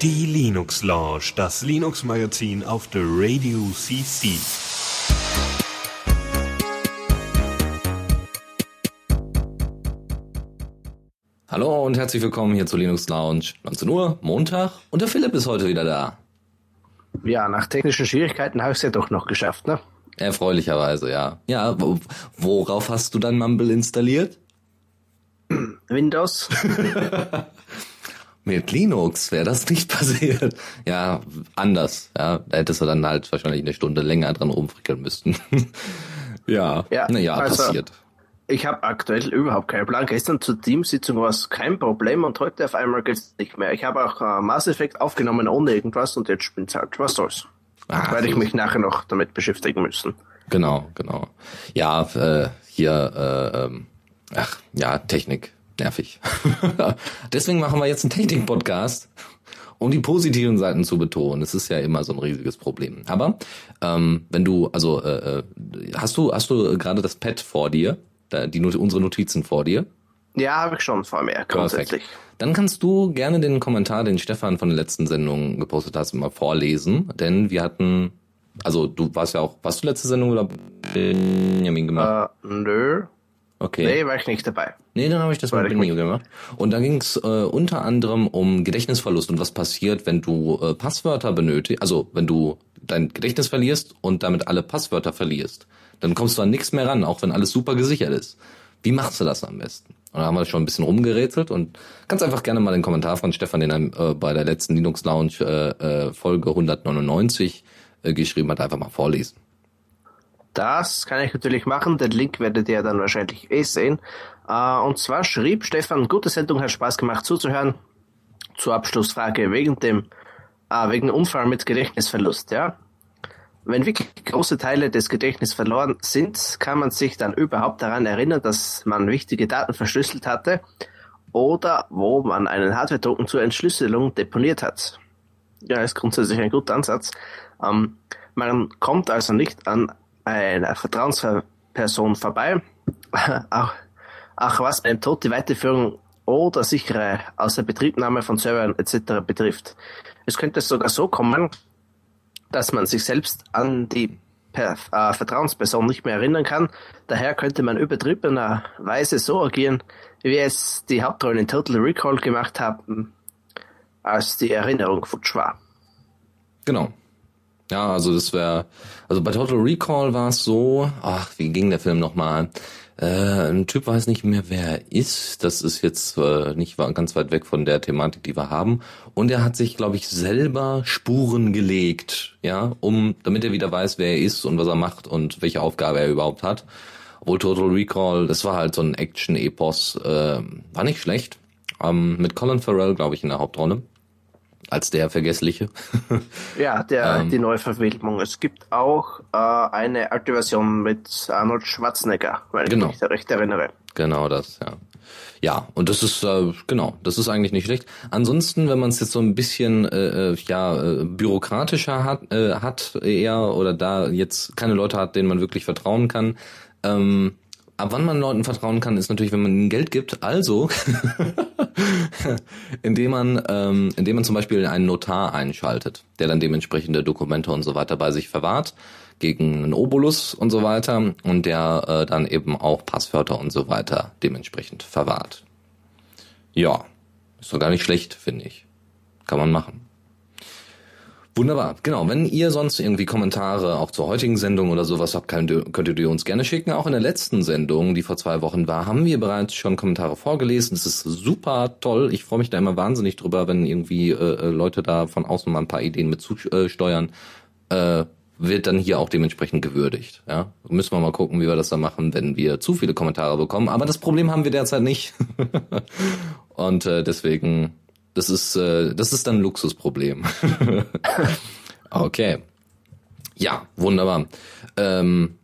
Die Linux Lounge, das Linux Magazin auf der Radio CC. Hallo und herzlich willkommen hier zur Linux Lounge. 19 Uhr, Montag und der Philipp ist heute wieder da. Ja, nach technischen Schwierigkeiten habe ich es ja doch noch geschafft, ne? Erfreulicherweise, ja. Ja, worauf hast du dein Mumble installiert? Windows. Mit Linux wäre das nicht passiert. Ja, anders. Ja, da hättest du dann halt wahrscheinlich eine Stunde länger dran rumfrickeln müssen. ja, ja, naja, also, passiert. Ich habe aktuell überhaupt keinen Plan. Gestern zur Teamsitzung war es kein Problem und heute auf einmal geht es nicht mehr. Ich habe auch äh, Mass Effect aufgenommen ohne irgendwas und jetzt spinnt halt. Was soll's? Ah, Werde ich mich nachher noch damit beschäftigen müssen. Genau, genau. Ja, äh, hier, äh, ähm, ach, ja, Technik, nervig. Deswegen machen wir jetzt einen Technik-Podcast, um die positiven Seiten zu betonen. Es ist ja immer so ein riesiges Problem. Aber ähm, wenn du, also äh, äh hast du, hast du gerade das Pad vor dir, die unsere Notizen vor dir? Ja, habe ich schon vor mir, grundsätzlich. Perfekt. Dann kannst du gerne den Kommentar, den Stefan von der letzten Sendung gepostet hast, mal vorlesen, denn wir hatten, also du warst ja auch, warst du letzte Sendung oder Benjamin gemacht? Uh, nö. Okay. Nee, war ich nicht dabei. Nee, dann habe ich das war mit Benjamin gemacht. Und da ging es äh, unter anderem um Gedächtnisverlust und was passiert, wenn du äh, Passwörter benötigst, also wenn du dein Gedächtnis verlierst und damit alle Passwörter verlierst. Dann kommst du an nichts mehr ran, auch wenn alles super gesichert ist. Wie machst du das am besten? Und da haben wir schon ein bisschen rumgerätselt und ganz einfach gerne mal den Kommentar von Stefan, den er äh, bei der letzten Linux Lounge äh, äh, Folge 199 äh, geschrieben hat, einfach mal vorlesen. Das kann ich natürlich machen. Den Link werdet ihr dann wahrscheinlich eh sehen. Äh, und zwar schrieb Stefan, gute Sendung, hat Spaß gemacht zuzuhören. Zur Abschlussfrage wegen dem, äh, wegen Unfall mit Gedächtnisverlust, ja. Wenn wirklich große Teile des Gedächtnisses verloren sind, kann man sich dann überhaupt daran erinnern, dass man wichtige Daten verschlüsselt hatte oder wo man einen Hardware-Token zur Entschlüsselung deponiert hat. Ja, ist grundsätzlich ein guter Ansatz. Ähm, man kommt also nicht an einer Vertrauensperson vorbei, auch, auch was beim Tod die Weiterführung oder sichere Außerbetriebnahme von Servern etc. betrifft. Es könnte sogar so kommen, dass man sich selbst an die per, äh, Vertrauensperson nicht mehr erinnern kann. Daher könnte man übertriebenerweise so agieren, wie es die Hauptrollen in Total Recall gemacht haben, als die Erinnerung futsch war. Genau. Ja, also das wäre, also bei Total Recall war es so, ach, wie ging der Film nochmal? Äh, ein Typ weiß nicht mehr, wer er ist. Das ist jetzt äh, nicht ganz weit weg von der Thematik, die wir haben. Und er hat sich, glaube ich, selber Spuren gelegt, ja, um, damit er wieder weiß, wer er ist und was er macht und welche Aufgabe er überhaupt hat. Obwohl Total Recall, das war halt so ein Action-Epos, äh, war nicht schlecht. Ähm, mit Colin Farrell, glaube ich, in der Hauptrolle als der Vergessliche. ja, der ähm, die Neuverfilmung. Es gibt auch äh, eine alte Version mit Arnold Schwarzenegger, weil genau. ich mich da recht erinnere. Genau das, ja. Ja, und das ist äh, genau, das ist eigentlich nicht schlecht. Ansonsten, wenn man es jetzt so ein bisschen äh, äh, ja äh, bürokratischer hat, äh, hat eher oder da jetzt keine Leute hat, denen man wirklich vertrauen kann, ähm, ab wann man Leuten vertrauen kann, ist natürlich, wenn man ihnen Geld gibt. Also, indem man, ähm, indem man zum Beispiel einen Notar einschaltet, der dann dementsprechende Dokumente und so weiter bei sich verwahrt gegen einen Obolus und so weiter und der äh, dann eben auch Passwörter und so weiter dementsprechend verwahrt. Ja, ist doch gar nicht schlecht, finde ich. Kann man machen. Wunderbar, genau. Wenn ihr sonst irgendwie Kommentare auch zur heutigen Sendung oder sowas habt, könnt ihr, uns gerne schicken. Auch in der letzten Sendung, die vor zwei Wochen war, haben wir bereits schon Kommentare vorgelesen. Das ist super toll. Ich freue mich da immer wahnsinnig drüber, wenn irgendwie äh, äh Leute da von außen mal ein paar Ideen mit zusteuern. Äh, wird dann hier auch dementsprechend gewürdigt. Ja, müssen wir mal gucken, wie wir das dann machen, wenn wir zu viele Kommentare bekommen. Aber das Problem haben wir derzeit nicht. Und äh, deswegen das ist, äh, das ist dann ein Luxusproblem. okay. Ja, wunderbar. Ähm,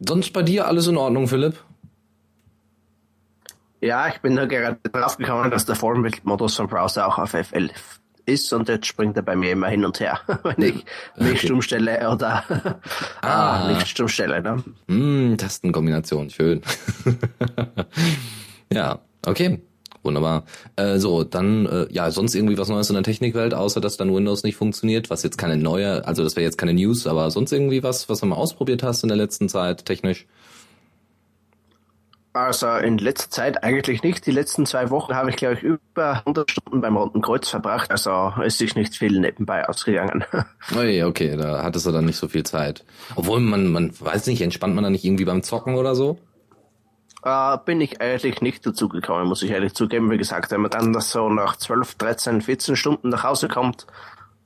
sonst bei dir alles in Ordnung, Philipp? Ja, ich bin da gerade drauf gekommen, dass der Vollbildmodus vom Browser auch auf F11 ist und jetzt springt er bei mir immer hin und her, wenn ich mich okay. stumm stelle oder ah. ah, nicht stumm stelle. Ne? Mm, Tastenkombination, schön. ja, okay. Wunderbar. Äh, so, dann, äh, ja, sonst irgendwie was Neues in der Technikwelt, außer dass dann Windows nicht funktioniert, was jetzt keine neue, also das wäre jetzt keine News, aber sonst irgendwie was, was du mal ausprobiert hast in der letzten Zeit, technisch? Also in letzter Zeit eigentlich nicht. Die letzten zwei Wochen habe ich, glaube ich, über 100 Stunden beim Roten Kreuz verbracht. Also es ist nicht viel nebenbei ausgegangen. Okay, okay, da hattest du dann nicht so viel Zeit. Obwohl man, man weiß nicht, entspannt man da nicht irgendwie beim Zocken oder so? Äh, bin ich eigentlich nicht dazu gekommen, muss ich ehrlich zugeben. Wie gesagt, wenn man dann das so nach 12, 13, 14 Stunden nach Hause kommt,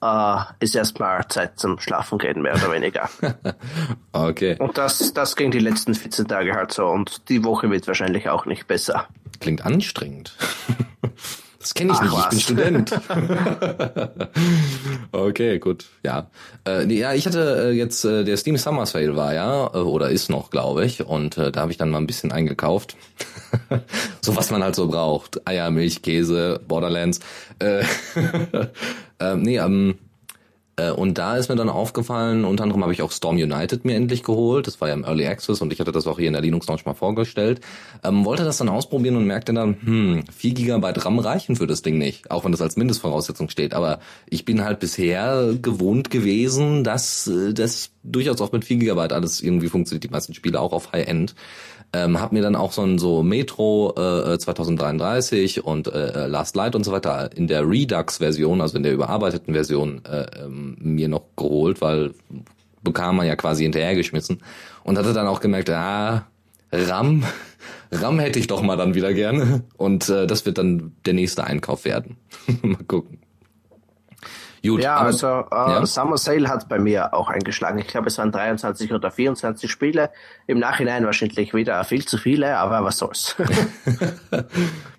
äh, ist erstmal Zeit zum Schlafen gehen, mehr oder weniger. okay. Und das, das ging die letzten 14 Tage halt so und die Woche wird wahrscheinlich auch nicht besser. Klingt anstrengend. Das kenne ich Ach, nicht, ich was. bin Student. okay, gut, ja. Äh, nee, ja, ich hatte äh, jetzt, äh, der Steam Summer Sale war ja, äh, oder ist noch, glaube ich, und äh, da habe ich dann mal ein bisschen eingekauft. so was man halt so braucht. Eier, Milch, Käse, Borderlands. Äh, äh, nee, ähm, äh, und da ist mir dann aufgefallen, unter anderem habe ich auch Storm United mir endlich geholt. Das war ja im Early Access und ich hatte das auch hier in der Linux Launch mal vorgestellt. Ähm, wollte das dann ausprobieren und merkte dann, hm, 4 GB RAM reichen für das Ding nicht, auch wenn das als Mindestvoraussetzung steht. Aber ich bin halt bisher gewohnt gewesen, dass äh, das durchaus auch mit 4 GB alles irgendwie funktioniert, die meisten Spiele auch auf High-End. Ähm, hab mir dann auch so ein so Metro äh, 2033 und äh, Last Light und so weiter in der Redux-Version, also in der überarbeiteten Version, äh, ähm, mir noch geholt, weil bekam man ja quasi hinterhergeschmissen und hatte dann auch gemerkt, ah, RAM, RAM hätte ich doch mal dann wieder gerne und äh, das wird dann der nächste Einkauf werden. mal gucken. Gut, Ja, also äh, ja? Summer Sale hat bei mir auch eingeschlagen. Ich glaube, es waren 23 oder 24 Spiele. Im Nachhinein wahrscheinlich wieder viel zu viele, aber was soll's.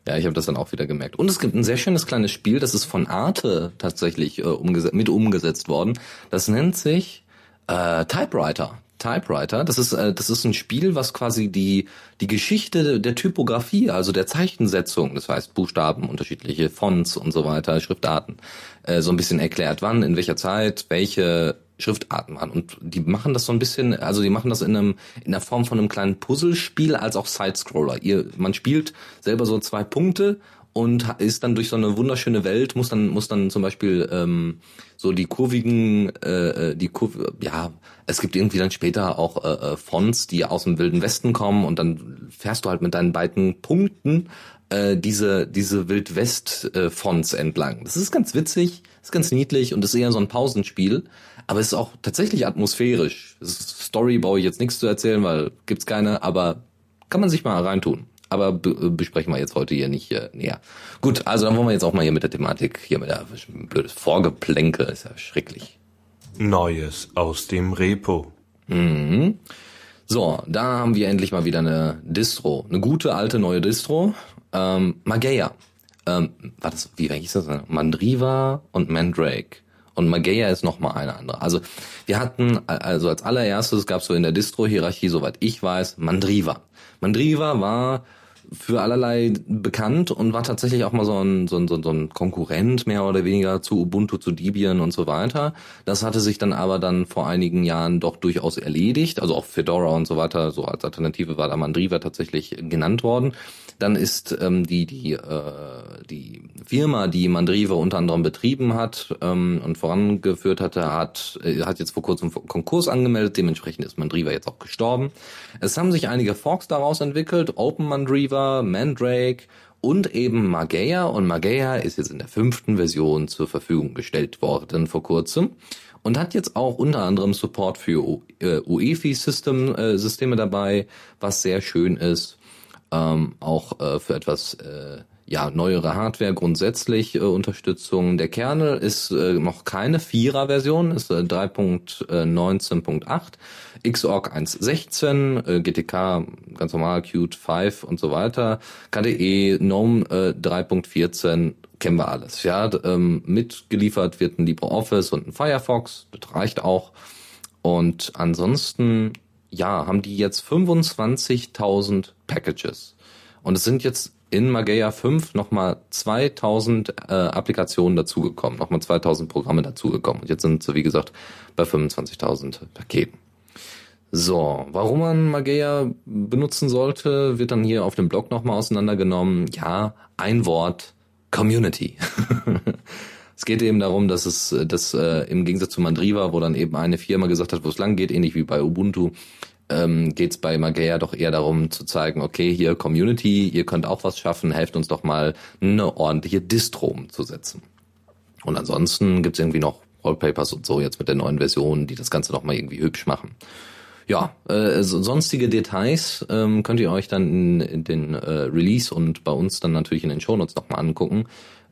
Ja, ich habe das dann auch wieder gemerkt. Und es gibt ein sehr schönes kleines Spiel, das ist von Arte tatsächlich äh, umgesetzt, mit umgesetzt worden. Das nennt sich äh, Typewriter. Typewriter, das ist äh, das ist ein Spiel, was quasi die die Geschichte der Typografie, also der Zeichensetzung, das heißt Buchstaben, unterschiedliche Fonts und so weiter, Schriftarten, äh, so ein bisschen erklärt, wann, in welcher Zeit, welche Schriftarten waren. Und die machen das so ein bisschen, also die machen das in einem in der Form von einem kleinen Puzzlespiel als auch Sidescroller. Ihr, man spielt selber so zwei Punkte und ist dann durch so eine wunderschöne Welt, muss dann, muss dann zum Beispiel ähm, so die kurvigen, äh, äh, die Kurv ja, es gibt irgendwie dann später auch äh, äh, Fonts, die aus dem Wilden Westen kommen und dann fährst du halt mit deinen beiden Punkten äh, diese, diese Wild-West-Fonts entlang. Das ist ganz witzig, ist ganz niedlich und ist eher so ein Pausenspiel, aber es ist auch tatsächlich atmosphärisch. Story brauche ich jetzt nichts zu erzählen, weil gibt's keine, aber kann man sich mal reintun. Aber be äh, besprechen wir jetzt heute hier nicht äh, näher. Gut, also dann wollen wir jetzt auch mal hier mit der Thematik, hier mit der blödes Vorgeplänke, ist ja schrecklich. Neues aus dem Repo. So, da haben wir endlich mal wieder eine Distro. Eine gute, alte, neue Distro. Ähm, Mageia. Ähm, war das, wie hieß das? Mandriva und Mandrake. Und Mageia ist noch mal eine andere. Also wir hatten, also als allererstes gab es so in der Distro-Hierarchie, soweit ich weiß, Mandriva. Mandriva war für allerlei bekannt und war tatsächlich auch mal so ein, so ein, so ein, Konkurrent mehr oder weniger zu Ubuntu, zu Debian und so weiter. Das hatte sich dann aber dann vor einigen Jahren doch durchaus erledigt. Also auch Fedora und so weiter, so als Alternative war da Mandriva tatsächlich genannt worden. Dann ist ähm, die, die, äh, die Firma, die Mandriva unter anderem betrieben hat ähm, und vorangeführt hatte, hat, äh, hat jetzt vor kurzem Konkurs angemeldet. Dementsprechend ist Mandriva jetzt auch gestorben. Es haben sich einige Forks daraus entwickelt. Open Mandriva, Mandrake und eben Mageia. Und Mageia ist jetzt in der fünften Version zur Verfügung gestellt worden vor kurzem und hat jetzt auch unter anderem Support für U- äh, UEFI-System, äh, dabei, was sehr schön ist. Ähm, auch äh, für etwas äh, ja neuere Hardware grundsätzlich äh, Unterstützung. Der Kernel ist äh, noch keine Vierer-Version, ist äh, 3.19.8, Xorg 1.16, äh, GTK ganz normal, Qt 5 und so weiter, KDE, GNOME äh, 3.14, kennen wir alles. Ja, ähm, mitgeliefert wird ein LibreOffice und ein Firefox, das reicht auch. Und ansonsten, ja, haben die jetzt 25.000 Packages. Und es sind jetzt in Mageia 5 nochmal 2000 äh, Applikationen dazugekommen, nochmal 2000 Programme dazugekommen. Und jetzt sind sie, wie gesagt, bei 25.000 Paketen. So, warum man Mageia benutzen sollte, wird dann hier auf dem Blog nochmal auseinandergenommen. Ja, ein Wort, Community. es geht eben darum, dass es, dass äh, im Gegensatz zu Mandriva, wo dann eben eine Firma gesagt hat, wo es lang geht, ähnlich wie bei Ubuntu, ähm, geht bei Mageia doch eher darum zu zeigen, okay, hier Community, ihr könnt auch was schaffen, helft uns doch mal eine ordentliche Distro umzusetzen. Und ansonsten gibt's irgendwie noch Wallpapers und so jetzt mit der neuen Version, die das Ganze noch mal irgendwie hübsch machen. Ja, äh, sonstige Details ähm, könnt ihr euch dann in, in den äh, Release und bei uns dann natürlich in den Shownotes nochmal angucken,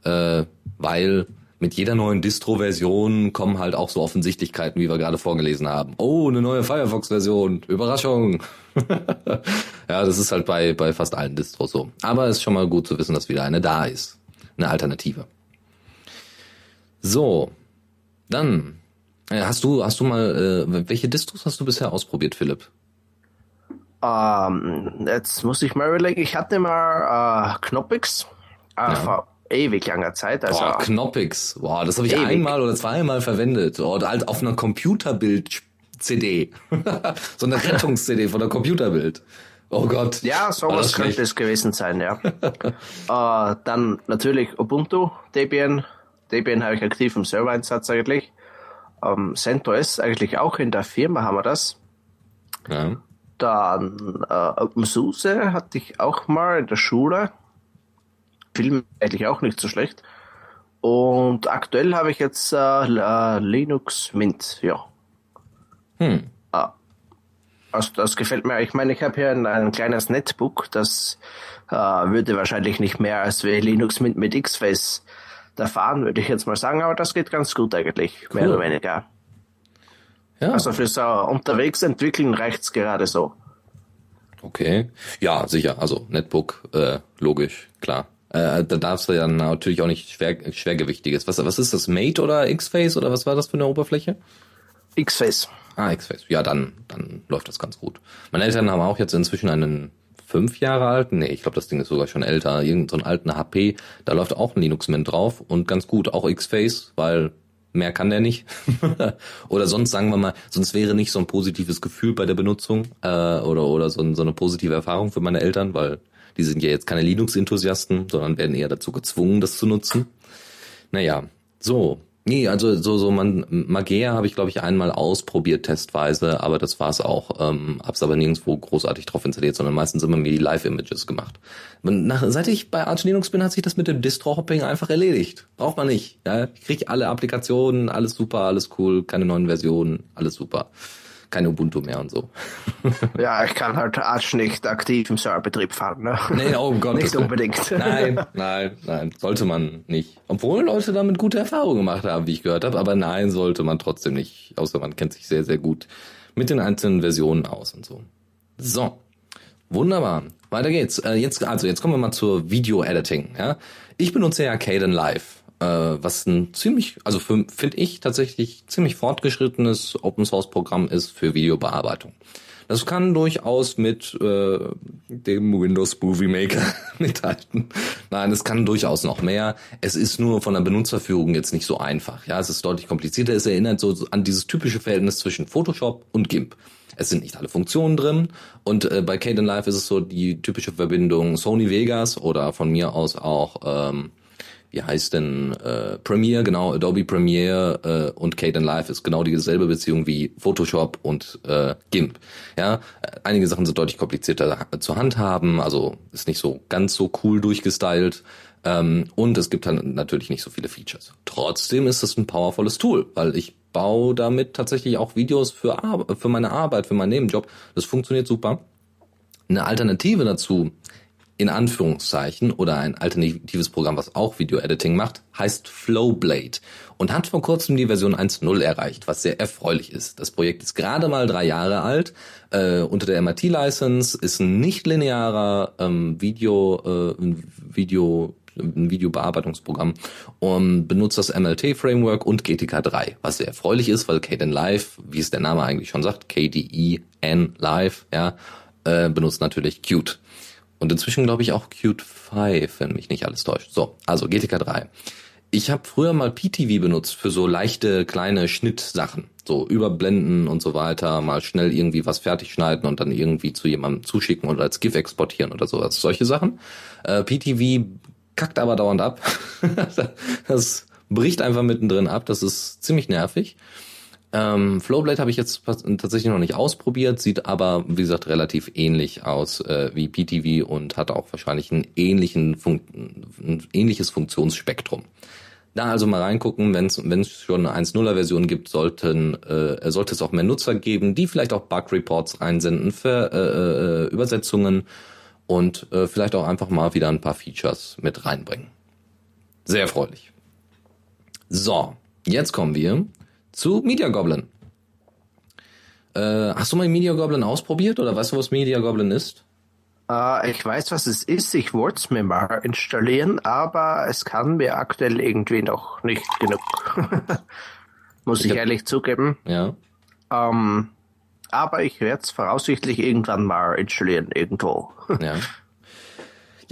äh, weil mit jeder neuen Distro-Version kommen halt auch so Offensichtlichkeiten, wie wir gerade vorgelesen haben. Oh, eine neue Firefox-Version, Überraschung. ja, das ist halt bei, bei fast allen Distros so. Aber es ist schon mal gut zu wissen, dass wieder eine da ist. Eine Alternative. So, dann äh, hast du hast du mal äh, welche Distros hast du bisher ausprobiert, Philipp? Ähm, jetzt muss ich mal überlegen. Ich hatte mal äh, Knoppix äh, ja. Ewig langer Zeit. Also Boah, Knoppix. Boah, das habe ich ewig. einmal oder zweimal verwendet. Oh, halt auf einer Computerbild-CD. so eine Rettungs-CD von der Computerbild. Oh Gott. Ja, sowas könnte es gewesen sein, ja. äh, dann natürlich Ubuntu, Debian, Debian habe ich aktiv im Server-Einsatz eigentlich. Ähm, CentOS eigentlich auch in der Firma haben wir das. Ja. Dann äh, OpenSUSE hatte ich auch mal in der Schule. Film eigentlich auch nicht so schlecht. Und aktuell habe ich jetzt äh, Linux Mint, ja. Hm. Ah. Also das gefällt mir. Ich meine, ich habe hier ein, ein, kleines Netbook, das äh, würde wahrscheinlich nicht mehr als wie Linux Mint mit X-Face da fahren, würde ich jetzt mal sagen, aber das geht ganz gut eigentlich, cool. mehr oder weniger. Ja. Also fürs uh, unterwegs entwickeln reicht's gerade so. Okay. Ja, sicher. Also Netbook, äh, logisch, klar. Äh, da darfst du ja natürlich auch nicht schwer, schwergewichtiges. Was, was ist das? Mate oder X-Face oder was war das für eine Oberfläche? X-Face. Ah, X-Face. Ja, dann, dann läuft das ganz gut. Meine Eltern haben auch jetzt inzwischen einen fünf Jahre alten, nee, ich glaube, das Ding ist sogar schon älter, irgendeinen so alten HP, da läuft auch ein Linux Mint drauf und ganz gut, auch X-Face, weil mehr kann der nicht. oder sonst sagen wir mal, sonst wäre nicht so ein positives Gefühl bei der Benutzung äh, oder oder so, so eine positive Erfahrung für meine Eltern, weil die sind ja jetzt keine Linux-Enthusiasten, sondern werden eher dazu gezwungen, das zu nutzen. Naja, so, Nee, also so so man Magea habe ich glaube ich einmal ausprobiert testweise, aber das war's auch. Ähm, hab's aber nirgendwo großartig drauf installiert, sondern meistens immer mir die Live-Images gemacht. Nach, seit ich bei Arch Linux bin, hat sich das mit dem Distro-Hopping einfach erledigt. Braucht man nicht. Ja, ich krieg alle Applikationen, alles super, alles cool, keine neuen Versionen, alles super keine Ubuntu mehr und so. ja, ich kann halt Arch nicht aktiv im Serverbetrieb fahren. Ne? Nee, oh Gott. nicht unbedingt. Nein, nein, nein, sollte man nicht. Obwohl Leute damit gute Erfahrungen gemacht haben, wie ich gehört habe, aber nein, sollte man trotzdem nicht. Außer man kennt sich sehr, sehr gut mit den einzelnen Versionen aus und so. So. Wunderbar. Weiter geht's. Äh, jetzt, also jetzt kommen wir mal zur Video-Editing. Ja? Ich benutze ja Caden Live äh, was ein ziemlich, also finde ich tatsächlich ziemlich fortgeschrittenes Open Source Programm ist für Videobearbeitung. Das kann durchaus mit äh, dem Windows Movie Maker mithalten. Nein, es kann durchaus noch mehr. Es ist nur von der Benutzerführung jetzt nicht so einfach. Ja, es ist deutlich komplizierter. Es erinnert so an dieses typische Verhältnis zwischen Photoshop und GIMP. Es sind nicht alle Funktionen drin und äh, bei Caden Live ist es so die typische Verbindung Sony Vegas oder von mir aus auch ähm, wie heißt denn äh, Premiere, genau, Adobe Premiere äh, und Kden Live ist genau dieselbe Beziehung wie Photoshop und äh, GIMP. Ja, einige Sachen sind deutlich komplizierter zu handhaben, also ist nicht so ganz so cool durchgestylt. Ähm, und es gibt dann natürlich nicht so viele Features. Trotzdem ist es ein powervolles Tool, weil ich baue damit tatsächlich auch Videos für, Ar für meine Arbeit, für meinen Nebenjob. Das funktioniert super. Eine Alternative dazu in Anführungszeichen oder ein alternatives Programm, was auch Video-Editing macht, heißt Flowblade und hat vor kurzem die Version 1.0 erreicht, was sehr erfreulich ist. Das Projekt ist gerade mal drei Jahre alt, äh, unter der MIT-License, ist ein nicht linearer ähm, Video, äh, Video ein Videobearbeitungsprogramm und benutzt das MLT-Framework und GTK 3, was sehr erfreulich ist, weil Kden Live, wie es der Name eigentlich schon sagt, KDE-N Live, ja, äh, benutzt natürlich Qt. Und inzwischen glaube ich auch Qt 5, wenn mich nicht alles täuscht. So, also GTK 3. Ich habe früher mal PTV benutzt für so leichte kleine Schnittsachen. So überblenden und so weiter, mal schnell irgendwie was fertig schneiden und dann irgendwie zu jemandem zuschicken oder als GIF exportieren oder sowas. Solche Sachen. Äh, PTV kackt aber dauernd ab. das bricht einfach mittendrin ab. Das ist ziemlich nervig. Ähm, Flowblade habe ich jetzt tatsächlich noch nicht ausprobiert, sieht aber, wie gesagt, relativ ähnlich aus äh, wie PTV und hat auch wahrscheinlich einen ähnlichen Fun ein ähnliches Funktionsspektrum. Da also mal reingucken, wenn es schon eine 1.0er Version gibt, sollten, äh, sollte es auch mehr Nutzer geben, die vielleicht auch Bug-Reports einsenden für äh, äh, Übersetzungen und äh, vielleicht auch einfach mal wieder ein paar Features mit reinbringen. Sehr erfreulich. So, jetzt kommen wir zu Media Goblin. Äh, hast du mal Media Goblin ausprobiert oder weißt du, was Media Goblin ist? Uh, ich weiß, was es ist. Ich wollte es mir mal installieren, aber es kann mir aktuell irgendwie noch nicht genug. Muss ich, ich ehrlich zugeben. Ja. Ähm, aber ich werde es voraussichtlich irgendwann mal installieren, irgendwo. ja.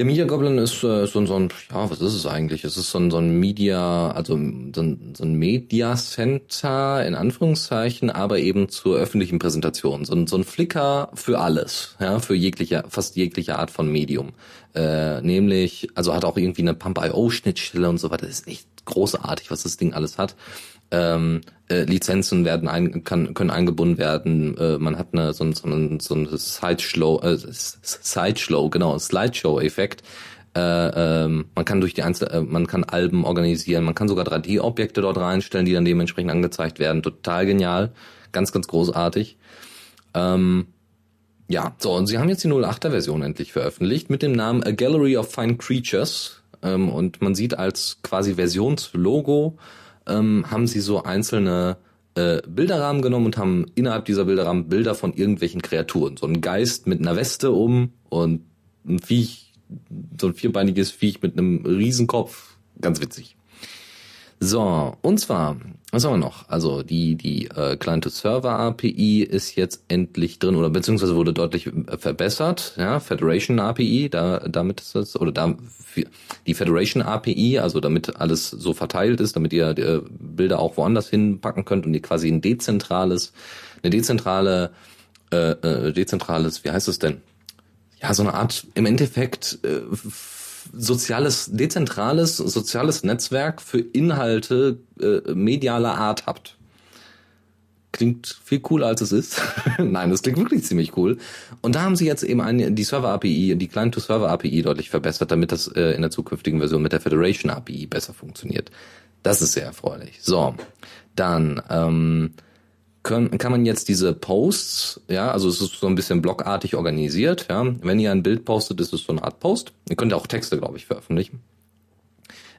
Ja, Media Goblin ist äh, so, so ein, ja, was ist es eigentlich? Es ist so ein, so ein Media, also so ein, so ein Media Center in Anführungszeichen, aber eben zur öffentlichen Präsentation. So ein, so ein Flickr für alles, ja, für jegliche, fast jegliche Art von Medium. Äh, nämlich, also hat auch irgendwie eine Pump.io-Schnittstelle und so weiter. Das ist echt großartig, was das Ding alles hat. Ähm, äh, Lizenzen werden ein, kann, können eingebunden werden. Äh, man hat eine, so, so, so ein Sideshow, äh, Sideshow, genau, Slideshow-Effekt. Äh, ähm, man kann durch die Einzel äh, man kann Alben organisieren, man kann sogar 3D-Objekte dort reinstellen, die dann dementsprechend angezeigt werden. Total genial, ganz, ganz großartig. Ähm, ja, so, und sie haben jetzt die 08er Version endlich veröffentlicht mit dem Namen A Gallery of Fine Creatures. Ähm, und man sieht als quasi Versionslogo ähm, haben sie so einzelne äh, Bilderrahmen genommen und haben innerhalb dieser Bilderrahmen Bilder von irgendwelchen Kreaturen. So ein Geist mit einer Weste um und ein Viech, so ein vierbeiniges Viech mit einem Riesenkopf. Ganz witzig. So, und zwar, was haben wir noch? Also die, die äh, Client-to-Server-API ist jetzt endlich drin oder beziehungsweise wurde deutlich äh, verbessert. Ja, Federation API, da, damit ist das, oder da die Federation API, also damit alles so verteilt ist, damit ihr äh, Bilder auch woanders hinpacken könnt und ihr quasi ein dezentrales, eine dezentrale, äh, äh, dezentrales, wie heißt es denn? Ja, so eine Art im Endeffekt äh, soziales, dezentrales, soziales Netzwerk für Inhalte äh, medialer Art habt. Klingt viel cooler als es ist. Nein, das klingt wirklich ziemlich cool. Und da haben sie jetzt eben eine, die Server-API, die Client-to-Server-API deutlich verbessert, damit das äh, in der zukünftigen Version mit der Federation-API besser funktioniert. Das ist sehr erfreulich. So, dann ähm, können, kann man jetzt diese Posts, ja, also es ist so ein bisschen blockartig organisiert, ja. Wenn ihr ein Bild postet, ist es so eine Art Post. Ihr könnt auch Texte, glaube ich, veröffentlichen.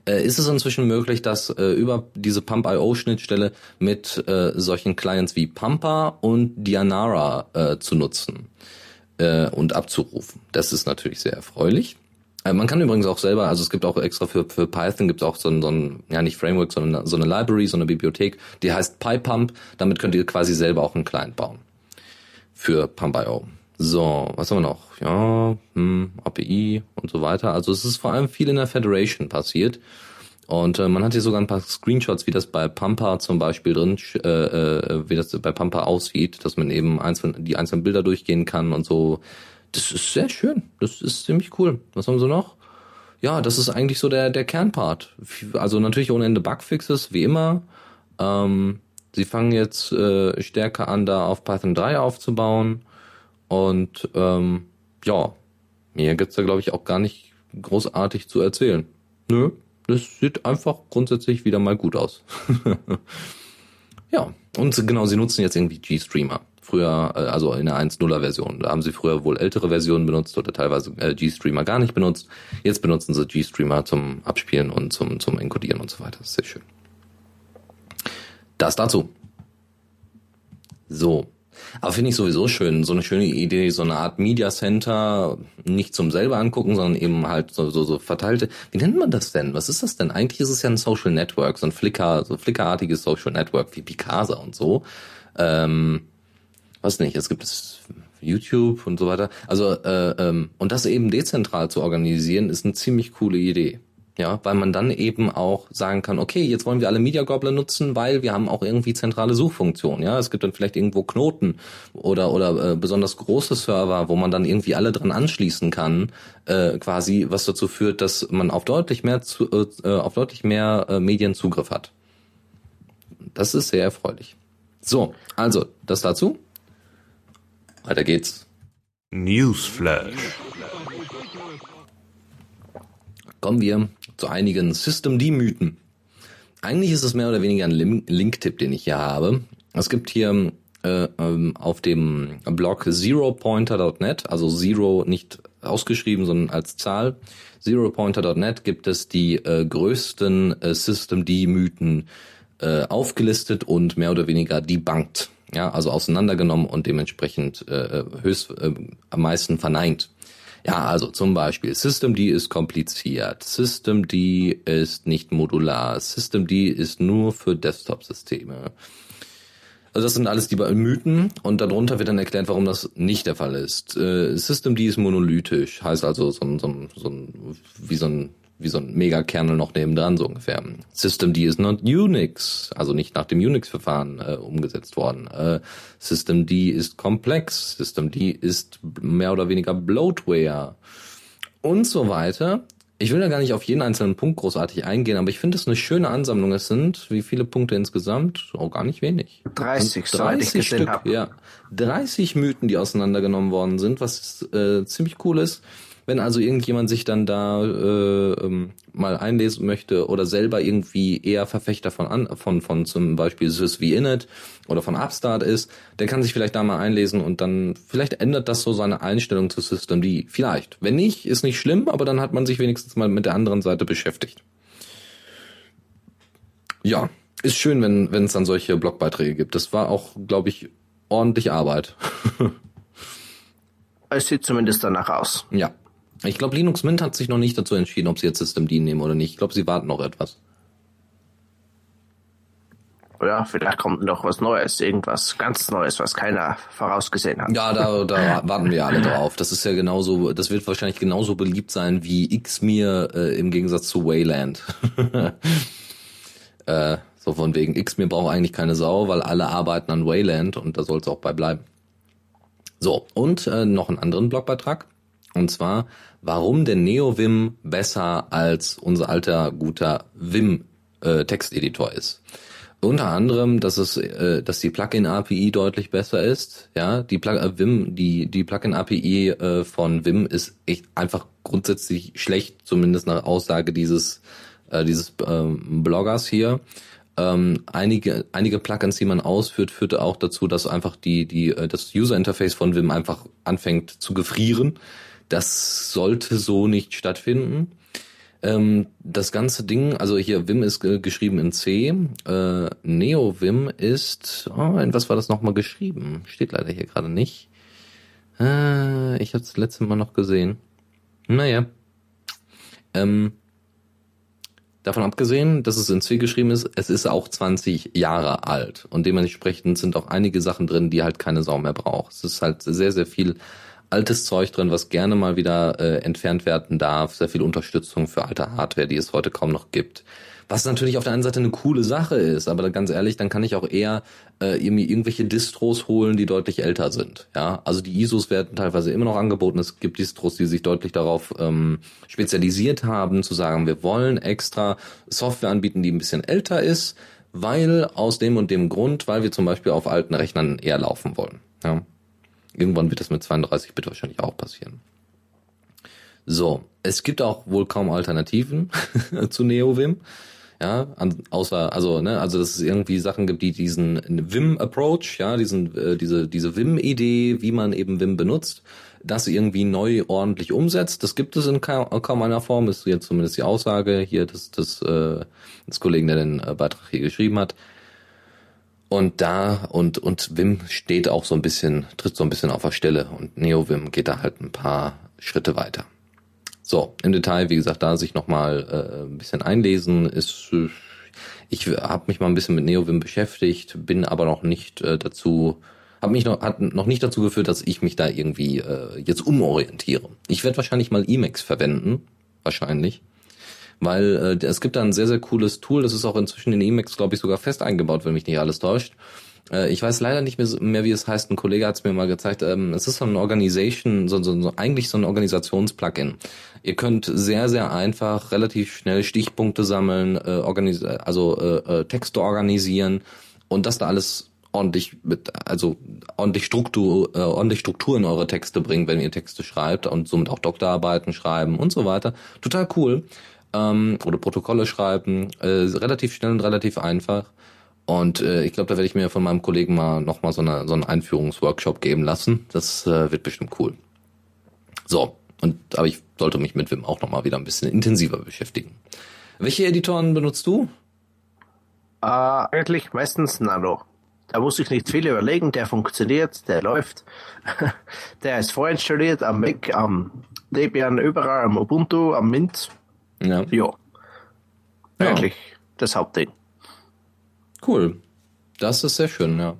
Äh, ist es inzwischen möglich, dass äh, über diese Pump.io-Schnittstelle mit äh, solchen Clients wie Pumper und Dianara äh, zu nutzen äh, und abzurufen? Das ist natürlich sehr erfreulich. Äh, man kann übrigens auch selber, also es gibt auch extra für, für Python gibt es auch so ein, so ein, ja nicht Framework, sondern so eine Library, so eine Bibliothek, die heißt PyPump. Damit könnt ihr quasi selber auch einen Client bauen. Für Pump.io. So, was haben wir noch? Ja, hm, API und so weiter. Also es ist vor allem viel in der Federation passiert. Und äh, man hat hier sogar ein paar Screenshots, wie das bei Pampa zum Beispiel drin, äh, äh, wie das bei Pampa aussieht, dass man eben einzeln, die einzelnen Bilder durchgehen kann und so das ist sehr schön. Das ist ziemlich cool. Was haben sie noch? Ja, das ist eigentlich so der, der Kernpart. Also natürlich ohne Ende Bugfixes, wie immer. Ähm, sie fangen jetzt äh, stärker an, da auf Python 3 aufzubauen. Und ähm, ja, mir gibt's da, glaube ich, auch gar nicht großartig zu erzählen. Nö, das sieht einfach grundsätzlich wieder mal gut aus. ja, und genau, sie nutzen jetzt irgendwie GStreamer früher, äh, also in der 1.0er Version. Da haben sie früher wohl ältere Versionen benutzt oder teilweise äh, G-Streamer gar nicht benutzt. Jetzt benutzen sie G-Streamer zum Abspielen und zum, zum Encodieren und so weiter. Das ist sehr schön. Das dazu. So. Aber finde ich sowieso schön, so eine schöne Idee, so eine Art Media Center, nicht zum selber angucken, sondern eben halt so, so, so verteilte. Wie nennt man das denn? Was ist das denn? Eigentlich ist es ja ein Social Network, so ein Flickr, so Flickr-artiges Social Network wie Picasa und so. Ähm, was nicht, es gibt es YouTube und so weiter. Also äh, ähm, und das eben dezentral zu organisieren, ist eine ziemlich coole Idee. Ja, weil man dann eben auch sagen kann, okay, jetzt wollen wir alle Media Gobbler nutzen, weil wir haben auch irgendwie zentrale Suchfunktionen. Ja, es gibt dann vielleicht irgendwo Knoten oder oder äh, besonders große Server, wo man dann irgendwie alle dran anschließen kann, äh, quasi, was dazu führt, dass man auf deutlich mehr zu, äh, auf deutlich mehr äh, Medien Zugriff hat. Das ist sehr erfreulich. So, also das dazu. Weiter geht's. Newsflash. Kommen wir zu einigen System-D-Mythen. Eigentlich ist es mehr oder weniger ein Link-Tipp, den ich hier habe. Es gibt hier äh, ähm, auf dem Blog zeropointer.net, also Zero nicht ausgeschrieben, sondern als Zahl, zeropointer.net gibt es die äh, größten äh, System-D-Mythen äh, aufgelistet und mehr oder weniger debunked. Ja, also auseinandergenommen und dementsprechend äh, höchst äh, am meisten verneint. Ja, also zum Beispiel Systemd ist kompliziert, Systemd ist nicht modular, Systemd ist nur für Desktop-Systeme. Also das sind alles die Mythen und darunter wird dann erklärt, warum das nicht der Fall ist. Äh, Systemd ist monolithisch, heißt also so ein, so ein, so ein wie so ein wie so ein Megakernel noch nebendran, so ungefähr. Systemd is not Unix, also nicht nach dem Unix-Verfahren äh, umgesetzt worden. Äh, Systemd ist komplex, Systemd ist mehr oder weniger Bloatware und so weiter. Ich will da gar nicht auf jeden einzelnen Punkt großartig eingehen, aber ich finde es eine schöne Ansammlung. Es sind, wie viele Punkte insgesamt? Auch oh, gar nicht wenig. 30, 30 Stück, hab. ja. 30 Mythen, die auseinandergenommen worden sind, was äh, ziemlich cool ist. Wenn also irgendjemand sich dann da äh, ähm, mal einlesen möchte oder selber irgendwie eher Verfechter von an, von von zum Beispiel Sys wie Init oder von Upstart ist, der kann sich vielleicht da mal einlesen und dann vielleicht ändert das so seine Einstellung zu System D. Vielleicht. Wenn nicht, ist nicht schlimm, aber dann hat man sich wenigstens mal mit der anderen Seite beschäftigt. Ja, ist schön, wenn wenn es dann solche Blogbeiträge gibt. Das war auch, glaube ich, ordentlich Arbeit. es sieht zumindest danach aus. Ja. Ich glaube, Linux Mint hat sich noch nicht dazu entschieden, ob sie jetzt Systemd nehmen oder nicht. Ich glaube, sie warten noch etwas. Ja, vielleicht kommt noch was Neues, irgendwas ganz Neues, was keiner vorausgesehen hat. Ja, da, da warten wir alle drauf. Das ist ja genauso, das wird wahrscheinlich genauso beliebt sein wie Xmir äh, im Gegensatz zu Wayland. äh, so von wegen, Xmir braucht eigentlich keine Sau, weil alle arbeiten an Wayland und da soll es auch bei bleiben. So, und äh, noch einen anderen Blogbeitrag. Und zwar, warum der NeoVim besser als unser alter guter Vim äh, Texteditor ist. Unter anderem, dass es, äh, dass die Plugin API deutlich besser ist. Ja, die Plug äh, Vim, die die Plugin API äh, von Vim ist echt einfach grundsätzlich schlecht, zumindest nach Aussage dieses äh, dieses ähm, Bloggers hier. Ähm, einige einige Plugins, die man ausführt, führte auch dazu, dass einfach die die äh, das User Interface von Vim einfach anfängt zu gefrieren das sollte so nicht stattfinden. Ähm, das ganze Ding, also hier Vim ist geschrieben in C, äh, NeoVim ist, oh, in was war das nochmal geschrieben? Steht leider hier gerade nicht. Äh, ich habe es letzte Mal noch gesehen. Naja. Ähm, davon abgesehen, dass es in C geschrieben ist, es ist auch 20 Jahre alt und dementsprechend sind auch einige Sachen drin, die halt keine Sau mehr braucht. Es ist halt sehr, sehr viel altes Zeug drin, was gerne mal wieder äh, entfernt werden darf. Sehr viel Unterstützung für alte Hardware, die es heute kaum noch gibt. Was natürlich auf der einen Seite eine coole Sache ist, aber ganz ehrlich, dann kann ich auch eher äh, irgendwie irgendwelche Distros holen, die deutlich älter sind. Ja, also die ISOs werden teilweise immer noch angeboten. Es gibt Distros, die sich deutlich darauf ähm, spezialisiert haben, zu sagen, wir wollen extra Software anbieten, die ein bisschen älter ist, weil aus dem und dem Grund, weil wir zum Beispiel auf alten Rechnern eher laufen wollen. Ja. Irgendwann wird das mit 32-Bit wahrscheinlich auch passieren. So, es gibt auch wohl kaum Alternativen zu NeoVim. Ja, außer, also, ne, also dass es irgendwie Sachen gibt, die diesen Vim-Approach, ja, diesen, äh, diese, diese Vim-Idee, wie man eben Vim benutzt, das irgendwie neu ordentlich umsetzt. Das gibt es in kaum, kaum einer Form, ist jetzt zumindest die Aussage hier des, des, äh, des Kollegen, der den äh, Beitrag hier geschrieben hat. Und da, und, und Wim steht auch so ein bisschen, tritt so ein bisschen auf der Stelle und NeoWim geht da halt ein paar Schritte weiter. So, im Detail, wie gesagt, da sich nochmal äh, ein bisschen einlesen, ist, äh, ich habe mich mal ein bisschen mit NeoWim beschäftigt, bin aber noch nicht äh, dazu, habe mich noch, hat noch nicht dazu geführt, dass ich mich da irgendwie äh, jetzt umorientiere. Ich werde wahrscheinlich mal Emacs verwenden, wahrscheinlich weil äh, es gibt da ein sehr, sehr cooles Tool, das ist auch inzwischen in Emacs, glaube ich, sogar fest eingebaut, wenn mich nicht alles täuscht. Äh, ich weiß leider nicht mehr, mehr, wie es heißt, ein Kollege hat es mir mal gezeigt. Ähm, es ist so ein Organisation, so, so, so, eigentlich so ein Organisationsplugin. Ihr könnt sehr, sehr einfach relativ schnell Stichpunkte sammeln, äh, organis also äh, äh, Texte organisieren und das da alles ordentlich mit, also ordentlich Struktur, äh, ordentlich Struktur in eure Texte bringen, wenn ihr Texte schreibt und somit auch Doktorarbeiten schreiben und so weiter. Total cool. Ähm, oder Protokolle schreiben, äh, relativ schnell und relativ einfach. Und äh, ich glaube, da werde ich mir von meinem Kollegen mal nochmal so, eine, so einen Einführungsworkshop geben lassen. Das äh, wird bestimmt cool. So, und aber ich sollte mich mit Wim auch nochmal wieder ein bisschen intensiver beschäftigen. Welche Editoren benutzt du? Äh, eigentlich meistens Nano. Da muss ich nicht viel überlegen, der funktioniert, der läuft. der ist vorinstalliert am Mac, am Debian, überall, am Ubuntu, am Mint. Ja. Jo. ja. Eigentlich das Hauptding. Cool. Das ist sehr schön, ja.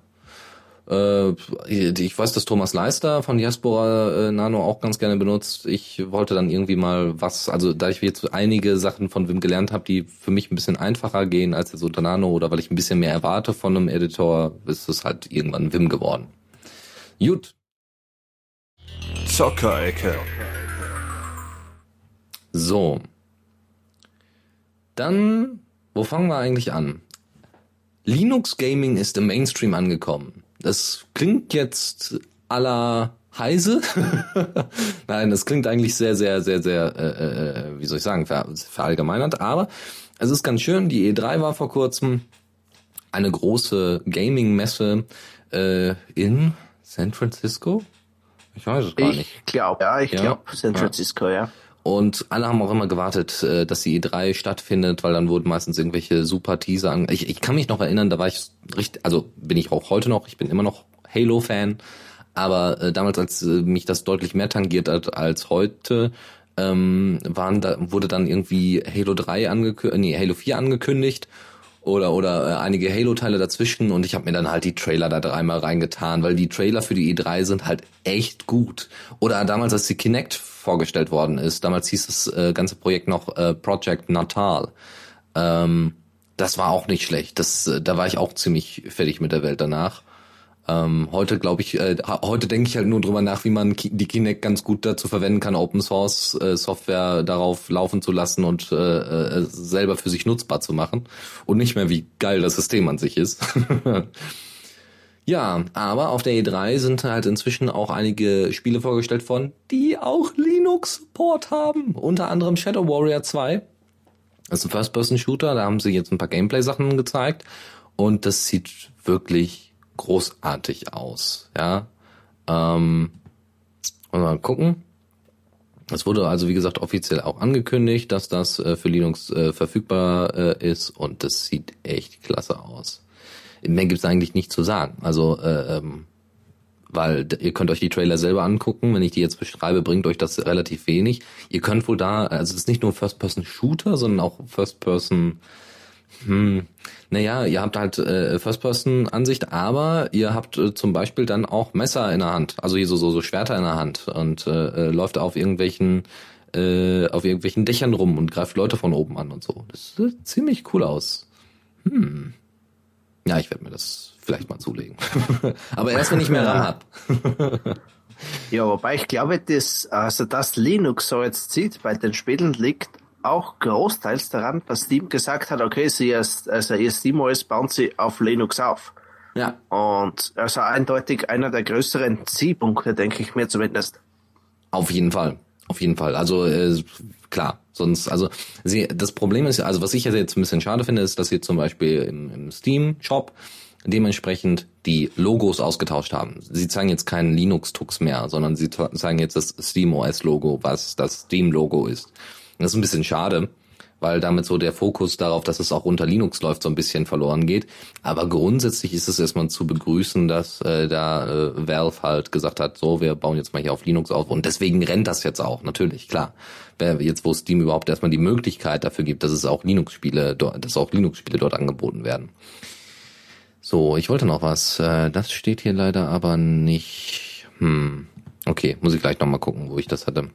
Äh, ich weiß, dass Thomas Leister von Diaspora äh, Nano auch ganz gerne benutzt. Ich wollte dann irgendwie mal was, also da ich jetzt einige Sachen von Wim gelernt habe, die für mich ein bisschen einfacher gehen als jetzt unter Nano oder weil ich ein bisschen mehr erwarte von einem Editor, ist es halt irgendwann Wim geworden. Gut. Zockerecke. So. Dann, wo fangen wir eigentlich an? Linux Gaming ist im Mainstream angekommen. Das klingt jetzt aller Heise. Nein, das klingt eigentlich sehr, sehr, sehr, sehr, äh, äh, wie soll ich sagen, ver verallgemeinert. Aber es ist ganz schön. Die E3 war vor kurzem eine große Gaming-Messe äh, in San Francisco. Ich weiß es gar ich nicht. Ich glaube, ja, ich ja, glaube San Francisco, ja. ja. Und alle haben auch immer gewartet, äh, dass die E3 stattfindet, weil dann wurden meistens irgendwelche super Teaser an. Ich, ich kann mich noch erinnern, da war ich richtig, also bin ich auch heute noch, ich bin immer noch Halo-Fan, aber äh, damals, als äh, mich das deutlich mehr tangiert hat als heute, ähm, waren da, wurde dann irgendwie Halo 3 angekündigt, nee, Halo 4 angekündigt oder oder äh, einige Halo-Teile dazwischen und ich habe mir dann halt die Trailer da dreimal reingetan, weil die Trailer für die E3 sind halt echt gut. Oder damals, als die Kinect vorgestellt worden ist, damals hieß das äh, ganze Projekt noch äh, Project Natal. Ähm, das war auch nicht schlecht. Das, äh, da war ich auch ziemlich fertig mit der Welt danach. Ähm, heute glaube ich, äh, heute denke ich halt nur drüber nach, wie man die Kinect ganz gut dazu verwenden kann, Open Source äh, Software darauf laufen zu lassen und äh, äh, selber für sich nutzbar zu machen und nicht mehr wie geil das System an sich ist. ja, aber auf der E3 sind halt inzwischen auch einige Spiele vorgestellt worden, die auch Linux Support haben, unter anderem Shadow Warrior 2. Das ist ein First-Person-Shooter, da haben sie jetzt ein paar Gameplay-Sachen gezeigt und das sieht wirklich großartig aus. Ja, ähm, mal gucken. Es wurde also wie gesagt offiziell auch angekündigt, dass das äh, für Linux äh, verfügbar äh, ist und das sieht echt klasse aus. Mehr gibt's eigentlich nicht zu sagen. Also äh, ähm, weil ihr könnt euch die Trailer selber angucken. Wenn ich die jetzt beschreibe, bringt euch das relativ wenig. Ihr könnt wohl da, also es ist nicht nur First-Person-Shooter, sondern auch First-Person hm, naja, ihr habt halt äh, First-Person-Ansicht, aber ihr habt äh, zum Beispiel dann auch Messer in der Hand, also hier so, so, so Schwerter in der Hand und äh, äh, läuft auf irgendwelchen äh, auf irgendwelchen Dächern rum und greift Leute von oben an und so. Das sieht ziemlich cool aus. Hm. Ja, ich werde mir das vielleicht mal zulegen. aber erst wenn ich mehr RAM habe. ja, wobei ich glaube, dass, also dass Linux so jetzt sieht bei den Spielen liegt auch großteils daran, dass Steam gesagt hat, okay, sie ist, also ihr SteamOS bauen sie auf Linux auf. Ja. Und also eindeutig einer der größeren Zielpunkte, denke ich mir zumindest. Auf jeden Fall. Auf jeden Fall. Also äh, klar, sonst, also sie, das Problem ist, also was ich jetzt ein bisschen schade finde, ist, dass sie zum Beispiel im, im Steam-Shop dementsprechend die Logos ausgetauscht haben. Sie zeigen jetzt keinen Linux-Tux mehr, sondern sie zeigen jetzt das SteamOS-Logo, was das Steam-Logo ist. Das ist ein bisschen schade, weil damit so der Fokus darauf, dass es auch unter Linux läuft, so ein bisschen verloren geht. Aber grundsätzlich ist es erstmal zu begrüßen, dass äh, da äh, Valve halt gesagt hat, so, wir bauen jetzt mal hier auf Linux auf. Und deswegen rennt das jetzt auch, natürlich, klar. Jetzt, wo Steam überhaupt erstmal die Möglichkeit dafür gibt, dass es auch Linux-Spiele, dass auch Linux-Spiele dort angeboten werden. So, ich wollte noch was. Äh, das steht hier leider aber nicht. Hm. Okay, muss ich gleich nochmal gucken, wo ich das hatte.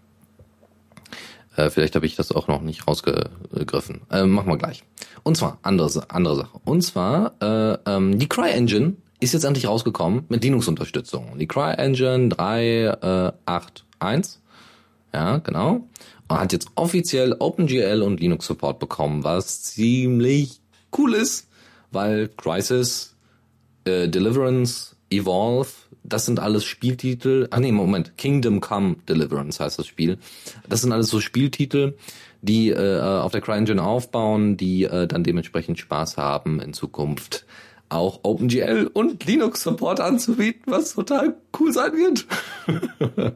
Äh, vielleicht habe ich das auch noch nicht rausgegriffen. Äh, machen wir gleich. Und zwar, andere, andere Sache. Und zwar, äh, ähm, die CryEngine ist jetzt endlich rausgekommen mit Linux-Unterstützung. Die CryEngine 3.8.1. Ja, genau. Und hat jetzt offiziell OpenGL und Linux-Support bekommen, was ziemlich cool ist, weil Crisis, äh, Deliverance, Evolve, das sind alles Spieltitel. Ach nee, Moment, Kingdom Come Deliverance heißt das Spiel. Das sind alles so Spieltitel, die äh, auf der CryEngine aufbauen, die äh, dann dementsprechend Spaß haben in Zukunft auch OpenGL und Linux Support anzubieten, was total cool sein wird.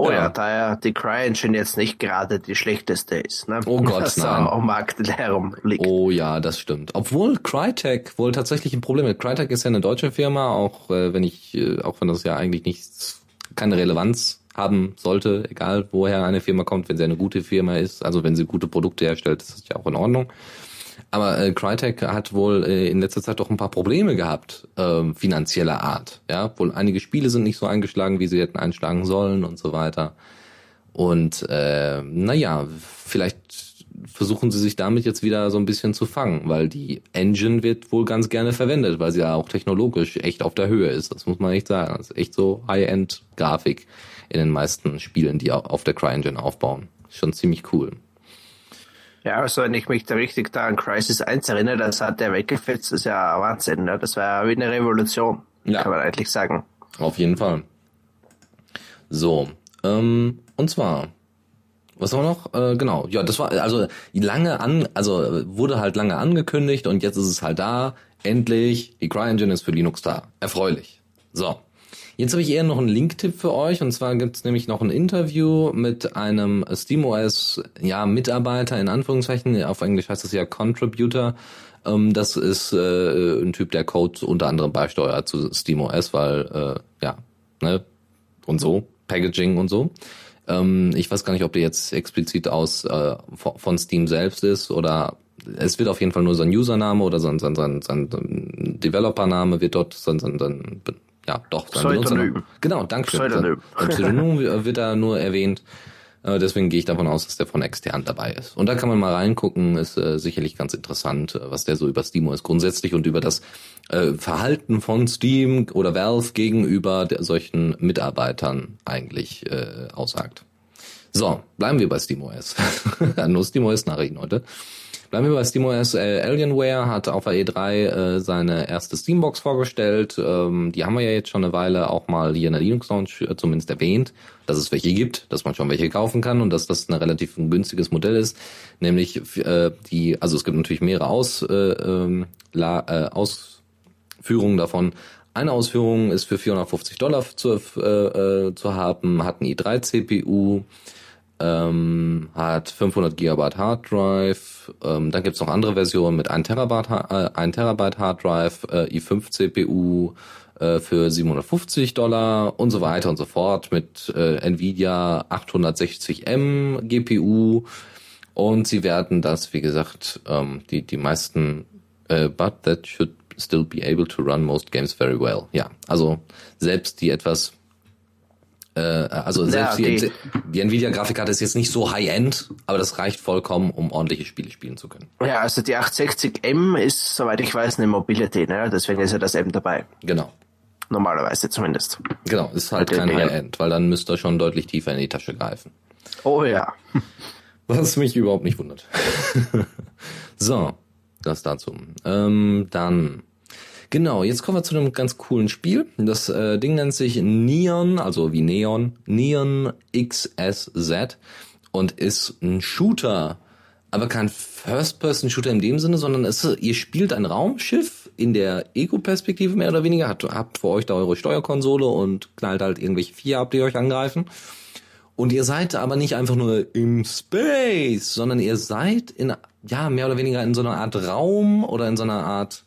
Oh ja, ja da ja die CryEngine jetzt nicht gerade die schlechteste ist. Ne? Oh Gott, das nein. Am Markt herumliegt. Oh ja, das stimmt. Obwohl Crytek wohl tatsächlich ein Problem hat. Crytek ist ja eine deutsche Firma, auch äh, wenn ich, äh, auch wenn das ja eigentlich nichts, keine Relevanz haben sollte, egal woher eine Firma kommt, wenn sie eine gute Firma ist, also wenn sie gute Produkte herstellt, ist das ja auch in Ordnung. Aber äh, Crytek hat wohl äh, in letzter Zeit doch ein paar Probleme gehabt, äh, finanzieller Art. Ja, wohl einige Spiele sind nicht so eingeschlagen, wie sie hätten einschlagen sollen und so weiter. Und äh, naja, vielleicht versuchen sie sich damit jetzt wieder so ein bisschen zu fangen, weil die Engine wird wohl ganz gerne verwendet, weil sie ja auch technologisch echt auf der Höhe ist. Das muss man echt sagen. Das ist echt so High-End-Grafik in den meisten Spielen, die auf der CryEngine aufbauen. Schon ziemlich cool. Ja, also wenn ich mich da richtig da an Crisis 1 erinnere, das hat der weggefetzt, das ist ja Wahnsinn, ne? Das war ja wie eine Revolution, ja. kann man eigentlich sagen. Auf jeden Fall. So, ähm, und zwar, was haben wir noch? Äh, genau, ja, das war also lange an, also wurde halt lange angekündigt und jetzt ist es halt da. Endlich, die CryEngine ist für Linux da. Erfreulich. So. Jetzt habe ich eher noch einen Link-Tipp für euch und zwar gibt es nämlich noch ein Interview mit einem SteamOS ja Mitarbeiter in Anführungszeichen. Auf Englisch heißt es ja Contributor. Ähm, das ist äh, ein Typ, der Code unter anderem beisteuert zu SteamOS, weil äh, ja ne und so Packaging und so. Ähm, ich weiß gar nicht, ob der jetzt explizit aus äh, von Steam selbst ist oder es wird auf jeden Fall nur sein Username oder sein, sein, sein, sein Developername wird dort sein, sein, sein ja, doch, sein Pseudonym. Genau, danke. Pseudonym. Sein Pseudonym wird da nur erwähnt. Äh, deswegen gehe ich davon aus, dass der von extern dabei ist. Und da kann man mal reingucken, ist äh, sicherlich ganz interessant, äh, was der so über SteamOS grundsätzlich und über das äh, Verhalten von Steam oder Valve gegenüber der, solchen Mitarbeitern eigentlich äh, aussagt. So, bleiben wir bei SteamOS. Nur SteamOS-Nachrichten heute. Bleiben wir bei SteamOS. Äh, Alienware hat auf der E3 äh, seine erste Steambox vorgestellt. Ähm, die haben wir ja jetzt schon eine Weile auch mal hier in der Linux Launch äh, zumindest erwähnt, dass es welche gibt, dass man schon welche kaufen kann und dass das ein relativ günstiges Modell ist. Nämlich äh, die, also es gibt natürlich mehrere Aus, äh, ähm, äh, Ausführungen davon. Eine Ausführung ist für 450 Dollar zu, äh, äh, zu haben, hat ein i3 CPU, ähm, hat 500 GB Hard Drive, ähm, dann gibt's noch andere Versionen mit 1 Terabyte, äh, 1 Terabyte Hard Drive, äh, i5 CPU äh, für 750 Dollar und so weiter und so fort mit äh, Nvidia 860M GPU und sie werden das, wie gesagt, ähm, die, die meisten, äh, but that should still be able to run most games very well. Ja, also selbst die etwas äh, also selbst ja, die, die, die Nvidia-Grafikkarte ist jetzt nicht so High-End, aber das reicht vollkommen, um ordentliche Spiele spielen zu können. Ja, also die 860M ist, soweit ich weiß, eine Mobility, ne? deswegen ist ja das M dabei. Genau. Normalerweise zumindest. Genau, ist halt kein High-End, weil dann müsst ihr schon deutlich tiefer in die Tasche greifen. Oh ja. Was mich überhaupt nicht wundert. so, das dazu. Ähm, dann Genau, jetzt kommen wir zu einem ganz coolen Spiel. Das äh, Ding nennt sich Neon, also wie Neon, Neon XSZ und ist ein Shooter, aber kein First-Person-Shooter in dem Sinne, sondern es, ihr spielt ein Raumschiff in der Ego-Perspektive mehr oder weniger, habt, habt vor euch da eure Steuerkonsole und knallt halt irgendwelche Vieh ab, die euch angreifen. Und ihr seid aber nicht einfach nur im Space, sondern ihr seid in, ja, mehr oder weniger in so einer Art Raum oder in so einer Art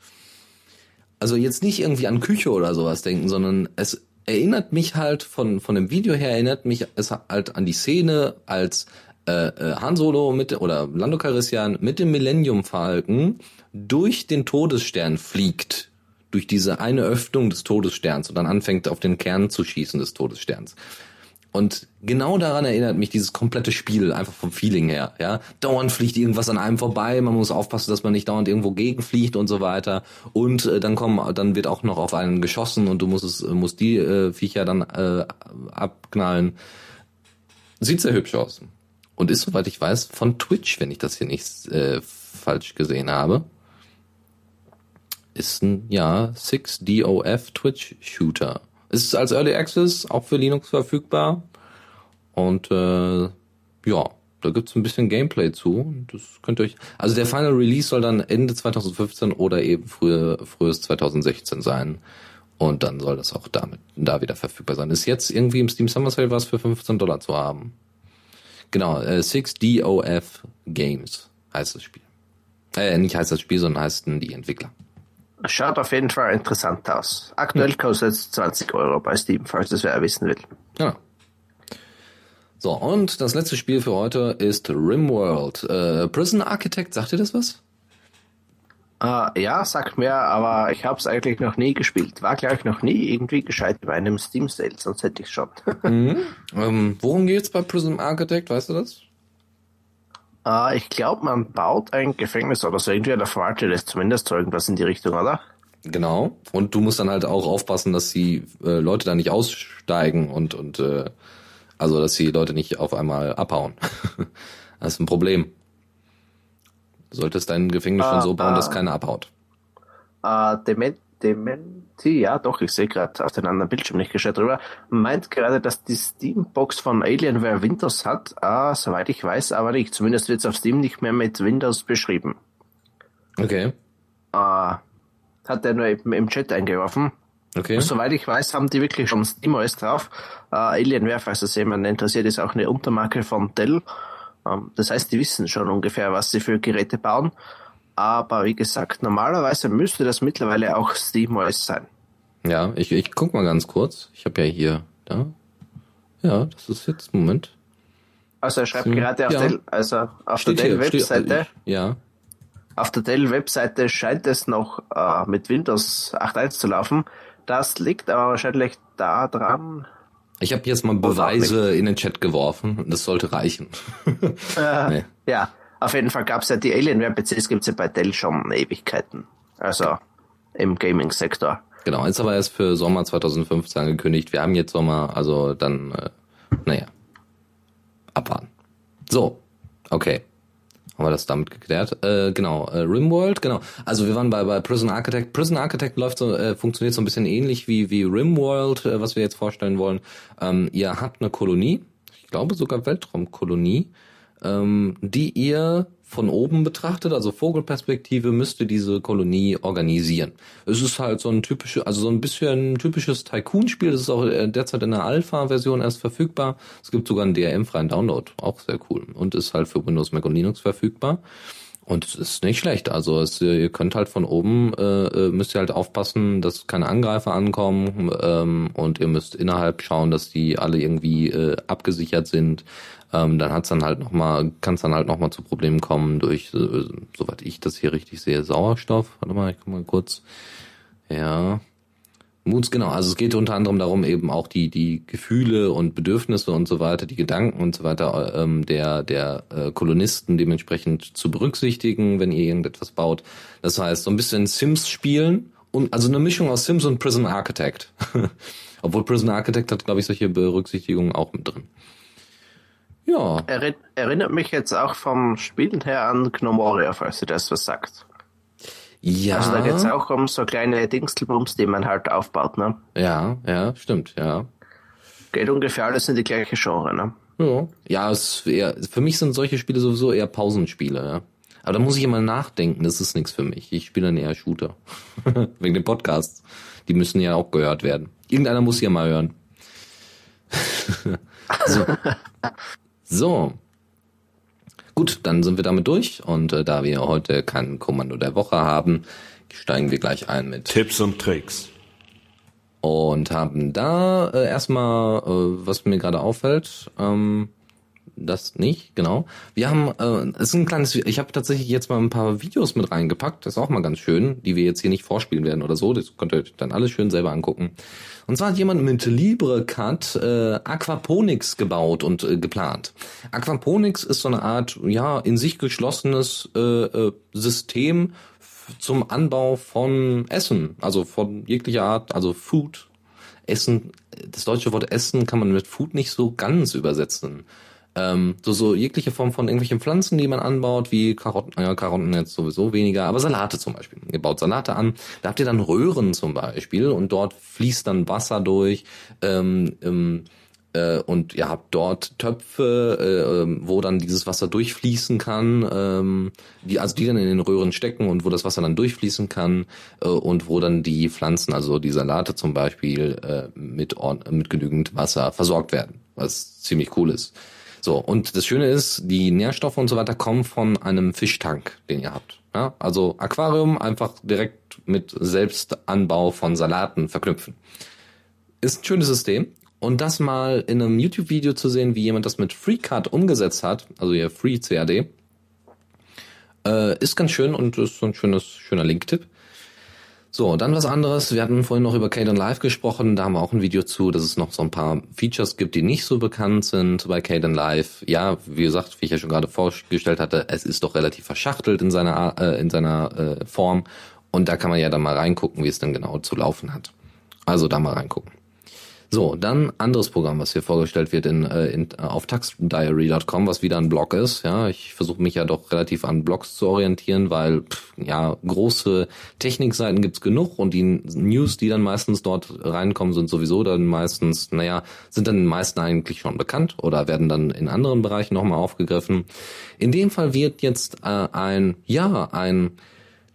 also jetzt nicht irgendwie an Küche oder sowas denken, sondern es erinnert mich halt von, von dem Video her, erinnert mich es halt an die Szene, als äh, äh, Han Solo mit oder Lando Calrissian mit dem Millennium Falcon durch den Todesstern fliegt, durch diese eine Öffnung des Todessterns und dann anfängt auf den Kern zu schießen des Todessterns. Und genau daran erinnert mich dieses komplette Spiel, einfach vom Feeling her. Ja, dauernd fliegt irgendwas an einem vorbei, man muss aufpassen, dass man nicht dauernd irgendwo gegenfliegt und so weiter. Und äh, dann kommen, dann wird auch noch auf einen geschossen und du musst es, musst die äh, Viecher dann äh, abknallen. Sieht sehr hübsch aus und ist soweit ich weiß von Twitch, wenn ich das hier nicht äh, falsch gesehen habe. Ist ein ja 6DOF Twitch Shooter. Ist als Early Access auch für Linux verfügbar. Und äh, ja, da gibt's ein bisschen Gameplay zu. Das könnt ihr euch. Also der Final Release soll dann Ende 2015 oder eben frühe, frühes 2016 sein. Und dann soll das auch damit da wieder verfügbar sein. Ist jetzt irgendwie im Steam Summer Sale was für 15 Dollar zu haben. Genau, äh, 6DOF Games heißt das Spiel. Äh, nicht heißt das Spiel, sondern heißen die Entwickler. Schaut auf jeden Fall interessant aus. Aktuell kostet es 20 Euro bei Steam, falls das wer wissen will. Ja. So, und das letzte Spiel für heute ist Rimworld. Äh, Prison Architect, sagt ihr das was? Uh, ja, sagt mir, aber ich habe es eigentlich noch nie gespielt. War, glaube ich, noch nie irgendwie gescheit bei einem Steam Sale, sonst hätte ich schon. mhm. ähm, worum geht's bei Prism Architect, weißt du das? Uh, ich glaube, man baut ein Gefängnis oder so. Irgendwie der verwaltet das zumindest so irgendwas in die Richtung, oder? Genau. Und du musst dann halt auch aufpassen, dass die äh, Leute da nicht aussteigen und, und äh, also dass die Leute nicht auf einmal abhauen. das ist ein Problem. Du solltest dein Gefängnis schon so bauen, dass keiner abhaut. Uh, Dement Dementi, ja doch, ich sehe gerade auf den anderen Bildschirm nicht geschaut drüber, meint gerade, dass die Steam-Box von Alienware Windows hat. Ah, soweit ich weiß, aber nicht. Zumindest wird es auf Steam nicht mehr mit Windows beschrieben. Okay. Ah, hat er nur eben im Chat eingeworfen. Okay. Soweit ich weiß, haben die wirklich schon SteamOS drauf. Uh, Alienware, falls das jemand interessiert, ist auch eine Untermarke von Dell. Ähm, das heißt, die wissen schon ungefähr, was sie für Geräte bauen. Aber wie gesagt, normalerweise müsste das mittlerweile auch SteamOS sein. Ja, ich, ich guck mal ganz kurz. Ich habe ja hier, da. Ja, das ist jetzt, Moment. Also er schreibt so, gerade auf, ja. Dell, also auf steht der Dell-Webseite. Ja. Auf der Dell-Webseite scheint es noch äh, mit Windows 8.1 zu laufen. Das liegt aber wahrscheinlich daran. Ich habe jetzt mal Beweise in den Chat geworfen. Das sollte reichen. äh, nee. Ja, auf jeden Fall gab es ja die Alienware-PCs, gibt es ja bei Dell schon Ewigkeiten. Also im Gaming-Sektor. Genau, ist aber erst für Sommer 2015 angekündigt. Wir haben jetzt Sommer, also dann, äh, naja, abwarten. So, okay. Haben wir das damit geklärt? Äh, genau, äh, Rimworld, genau. Also wir waren bei, bei Prison Architect. Prison Architect läuft so, äh, funktioniert so ein bisschen ähnlich wie, wie Rimworld, äh, was wir jetzt vorstellen wollen. Ähm, ihr habt eine Kolonie, ich glaube sogar Weltraumkolonie, ähm, die ihr von oben betrachtet, also Vogelperspektive, müsste diese Kolonie organisieren. Es ist halt so ein typisches, also so ein bisschen typisches Tycoon-Spiel. Das ist auch äh, derzeit in der Alpha-Version erst verfügbar. Es gibt sogar einen DRM-freien Download, auch sehr cool. Und ist halt für Windows, Mac und Linux verfügbar. Und es ist nicht schlecht. Also es, ihr könnt halt von oben, äh, äh, müsst ihr halt aufpassen, dass keine Angreifer ankommen ähm, und ihr müsst innerhalb schauen, dass die alle irgendwie äh, abgesichert sind. Ähm, dann hat's dann halt noch mal, kann es dann halt noch mal zu Problemen kommen durch, äh, soweit ich das hier richtig sehe, Sauerstoff. Warte mal, ich guck mal kurz. Ja, Moods, genau. Also es geht unter anderem darum, eben auch die, die Gefühle und Bedürfnisse und so weiter, die Gedanken und so weiter ähm, der, der äh, Kolonisten dementsprechend zu berücksichtigen, wenn ihr irgendetwas baut. Das heißt, so ein bisschen Sims spielen und also eine Mischung aus Sims und Prison Architect. Obwohl Prison Architect hat, glaube ich, solche Berücksichtigungen auch mit drin. Ja. Erinnert mich jetzt auch vom Spielen her an Gnomoria, falls ihr das was sagt. Ja. Also da geht's auch um so kleine Dingstelbums, die man halt aufbaut, ne? Ja, ja, stimmt, ja. Geht ungefähr alles in die gleiche Genre, ne? Ja, ja es eher, für mich sind solche Spiele sowieso eher Pausenspiele, ja. Aber da muss ich immer nachdenken, das ist nichts für mich. Ich spiele dann eher Shooter. Wegen den Podcasts. Die müssen ja auch gehört werden. Irgendeiner muss ja mal hören. so. so. Gut, dann sind wir damit durch und äh, da wir heute kein Kommando der Woche haben, steigen wir gleich ein mit Tipps und Tricks. Und haben da äh, erstmal, äh, was mir gerade auffällt, ähm, das nicht, genau. Wir haben, äh, es ist ein kleines, ich habe tatsächlich jetzt mal ein paar Videos mit reingepackt, das ist auch mal ganz schön, die wir jetzt hier nicht vorspielen werden oder so, das könnt ihr euch dann alles schön selber angucken. Und zwar hat jemand mit LibreCut äh, Aquaponics gebaut und äh, geplant. Aquaponics ist so eine Art, ja, in sich geschlossenes äh, äh, System zum Anbau von Essen, also von jeglicher Art, also Food, Essen, das deutsche Wort Essen kann man mit Food nicht so ganz übersetzen. Ähm, so, so jegliche Form von irgendwelchen Pflanzen, die man anbaut, wie Karotten, ja, Karotten jetzt sowieso weniger, aber Salate zum Beispiel. Ihr baut Salate an, da habt ihr dann Röhren zum Beispiel und dort fließt dann Wasser durch. Ähm, ähm, äh, und ihr habt dort Töpfe, äh, ähm, wo dann dieses Wasser durchfließen kann, ähm, die also die dann in den Röhren stecken und wo das Wasser dann durchfließen kann äh, und wo dann die Pflanzen, also die Salate zum Beispiel, äh, mit mit genügend Wasser versorgt werden, was ziemlich cool ist. So und das Schöne ist, die Nährstoffe und so weiter kommen von einem Fischtank, den ihr habt. Ja? Also Aquarium einfach direkt mit Selbstanbau von Salaten verknüpfen. Ist ein schönes System und das mal in einem YouTube-Video zu sehen, wie jemand das mit FreeCut umgesetzt hat, also ihr Free CAD, äh, ist ganz schön und ist so ein schönes, schöner Link-Tipp. So, dann was anderes. Wir hatten vorhin noch über Caden Live gesprochen. Da haben wir auch ein Video zu, dass es noch so ein paar Features gibt, die nicht so bekannt sind bei Caden Live. Ja, wie gesagt, wie ich ja schon gerade vorgestellt hatte, es ist doch relativ verschachtelt in seiner, äh, in seiner äh, Form. Und da kann man ja dann mal reingucken, wie es denn genau zu laufen hat. Also da mal reingucken. So, dann anderes Programm, was hier vorgestellt wird in, äh, in, äh, auf taxdiary.com, was wieder ein Blog ist. Ja, ich versuche mich ja doch relativ an Blogs zu orientieren, weil pff, ja große Technikseiten gibt's genug und die News, die dann meistens dort reinkommen, sind sowieso dann meistens, naja, sind dann den meisten eigentlich schon bekannt oder werden dann in anderen Bereichen nochmal aufgegriffen. In dem Fall wird jetzt äh, ein, ja, ein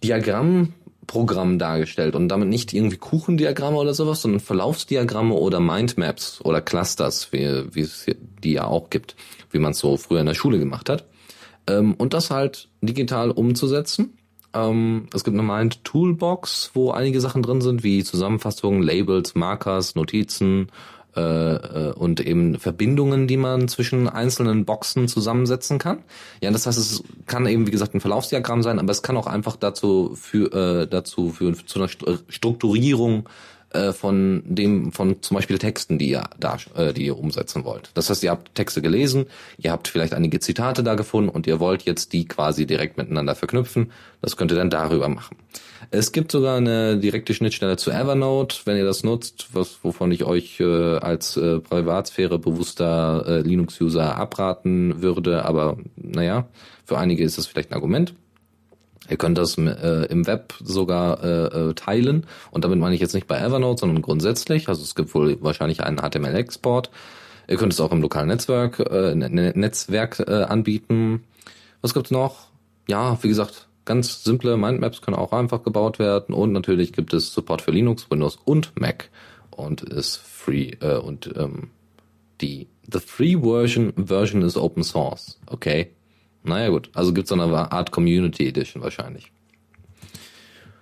Diagramm Programm dargestellt und damit nicht irgendwie Kuchendiagramme oder sowas, sondern Verlaufsdiagramme oder Mindmaps oder Clusters, wie, wie es die ja auch gibt, wie man es so früher in der Schule gemacht hat. Ähm, und das halt digital umzusetzen. Ähm, es gibt eine Mind Toolbox, wo einige Sachen drin sind, wie Zusammenfassungen, Labels, Markers, Notizen, äh, äh, und eben Verbindungen, die man zwischen einzelnen Boxen zusammensetzen kann. Ja, das heißt, es kann eben wie gesagt ein Verlaufsdiagramm sein, aber es kann auch einfach dazu für äh, dazu führen zu einer Strukturierung äh, von dem von zum Beispiel Texten, die ihr da äh, die ihr umsetzen wollt. Das heißt, ihr habt Texte gelesen, ihr habt vielleicht einige Zitate da gefunden und ihr wollt jetzt die quasi direkt miteinander verknüpfen. Das könnt ihr dann darüber machen. Es gibt sogar eine direkte Schnittstelle zu Evernote, wenn ihr das nutzt, was wovon ich euch äh, als äh, Privatsphäre bewusster äh, Linux-User abraten würde, aber naja, für einige ist das vielleicht ein Argument. Ihr könnt das äh, im Web sogar äh, äh, teilen und damit meine ich jetzt nicht bei Evernote, sondern grundsätzlich. Also es gibt wohl wahrscheinlich einen HTML-Export. Ihr könnt es auch im lokalen Netzwerk, äh, ne, ne, Netzwerk äh, anbieten. Was gibt's noch? Ja, wie gesagt, ganz simple Mindmaps können auch einfach gebaut werden und natürlich gibt es Support für Linux, Windows und Mac und ist free äh, und ähm, die the free version version is open source. Okay, naja gut, also gibt's so eine Art Community Edition wahrscheinlich.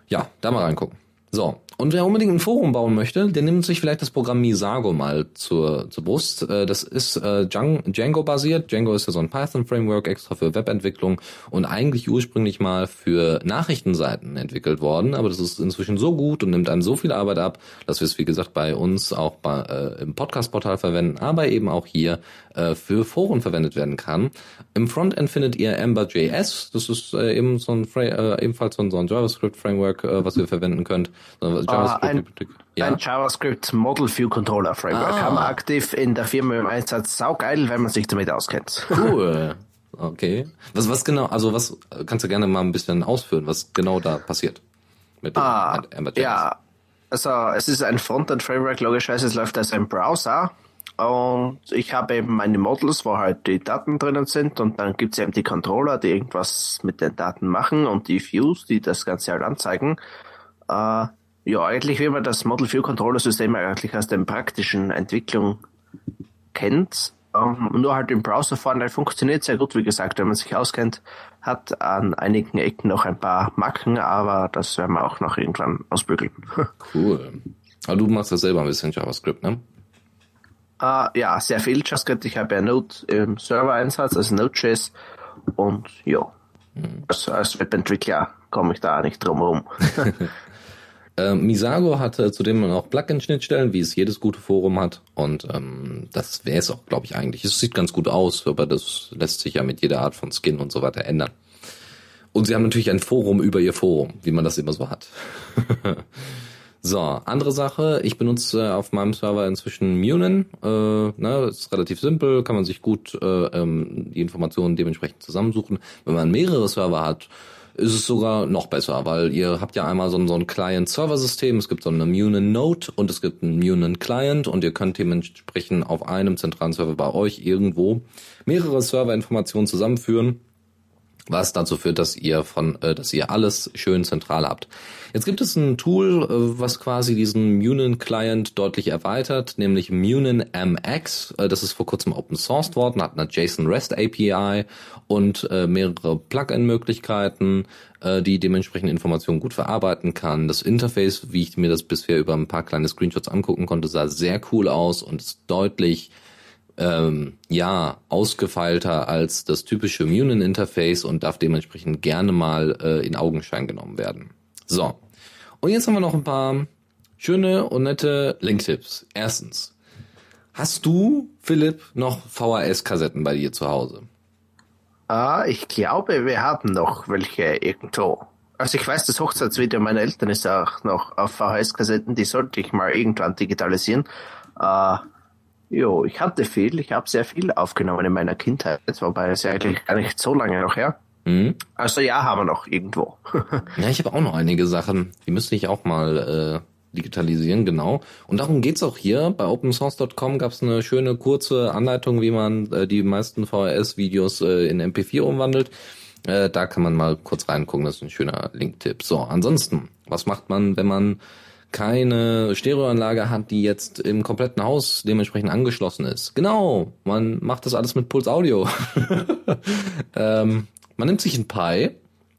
Ja, da mal reingucken. So, und wer unbedingt ein Forum bauen möchte, der nimmt sich vielleicht das Programm Misago mal zur, zur Brust. Äh, das ist äh, Django-basiert. Django ist ja so ein Python-Framework extra für Webentwicklung und eigentlich ursprünglich mal für Nachrichtenseiten entwickelt worden. Aber das ist inzwischen so gut und nimmt einem so viel Arbeit ab, dass wir es, wie gesagt, bei uns auch bei, äh, im Podcast-Portal verwenden, aber eben auch hier äh, für Foren verwendet werden kann. Im Frontend findet ihr Ember.js. Das ist äh, eben so ein Fra äh, ebenfalls so ein, so ein JavaScript-Framework, äh, was ihr verwenden könnt. JavaScript, uh, ein, ja? ein, JavaScript Model View Controller Framework ah. haben wir aktiv in der Firma im Einsatz. Saugeil, wenn man sich damit auskennt. Cool. Okay. Was, was genau, also was, kannst du gerne mal ein bisschen ausführen, was genau da passiert? Mit dem ah, ja, also es ist ein Frontend Framework, logischerweise es läuft als ein Browser und ich habe eben meine Models, wo halt die Daten drinnen sind und dann gibt es eben die Controller, die irgendwas mit den Daten machen und die Views, die das Ganze halt anzeigen. Äh, ja, eigentlich, wie man das Model View Controller System eigentlich aus der praktischen Entwicklung kennt, ähm, nur halt im Browser vorne funktioniert sehr gut, wie gesagt, wenn man sich auskennt, hat an einigen Ecken noch ein paar Macken, aber das werden wir auch noch irgendwann ausbügeln. cool. Aber du machst das selber ein bisschen JavaScript, ne? Uh, ja, sehr viel JavaScript. Ich habe ja Node im Server-Einsatz, also Node.js. Und ja, mhm. als, als Webentwickler komme ich da nicht drum herum. äh, Misago hatte zudem auch Plugin-Schnittstellen, wie es jedes gute Forum hat. Und ähm, das wäre es auch, glaube ich, eigentlich. Es sieht ganz gut aus, aber das lässt sich ja mit jeder Art von Skin und so weiter ändern. Und sie haben natürlich ein Forum über ihr Forum, wie man das immer so hat. So, andere Sache, ich benutze auf meinem Server inzwischen Munin. Äh, ne, ist relativ simpel, kann man sich gut äh, ähm, die Informationen dementsprechend zusammensuchen. Wenn man mehrere Server hat, ist es sogar noch besser, weil ihr habt ja einmal so ein, so ein Client-Server-System, es gibt so eine Munin Node und es gibt einen Munin Client und ihr könnt dementsprechend auf einem zentralen Server bei euch irgendwo mehrere Serverinformationen zusammenführen was dazu führt, dass ihr von, äh, dass ihr alles schön zentral habt. Jetzt gibt es ein Tool, äh, was quasi diesen Munin Client deutlich erweitert, nämlich Munin MX. Äh, das ist vor kurzem Open Sourced worden, hat eine JSON REST API und äh, mehrere Plugin-Möglichkeiten, die dementsprechend Informationen gut verarbeiten kann. Das Interface, wie ich mir das bisher über ein paar kleine Screenshots angucken konnte, sah sehr cool aus und ist deutlich ähm, ja ausgefeilter als das typische Munin-Interface und darf dementsprechend gerne mal äh, in Augenschein genommen werden. So, und jetzt haben wir noch ein paar schöne und nette Link-Tipps. Erstens, hast du, Philipp, noch VHS-Kassetten bei dir zu Hause? Ah, ich glaube, wir haben noch welche irgendwo. Also ich weiß, das Hochzeitsvideo meiner Eltern ist auch noch auf VHS-Kassetten, die sollte ich mal irgendwann digitalisieren. Äh, Jo, ich hatte viel. Ich habe sehr viel aufgenommen in meiner Kindheit, wobei es eigentlich gar nicht so lange noch her. Mhm. Also ja, haben wir noch irgendwo. ja, ich habe auch noch einige Sachen. Die müsste ich auch mal äh, digitalisieren, genau. Und darum geht's auch hier. Bei opensource.com gab es eine schöne kurze Anleitung, wie man äh, die meisten VHS-Videos äh, in MP4 umwandelt. Äh, da kann man mal kurz reingucken. Das ist ein schöner Link-Tipp. So, ansonsten, was macht man, wenn man keine Stereoanlage hat, die jetzt im kompletten Haus dementsprechend angeschlossen ist. Genau, man macht das alles mit Puls Audio. ähm, man nimmt sich ein Pi,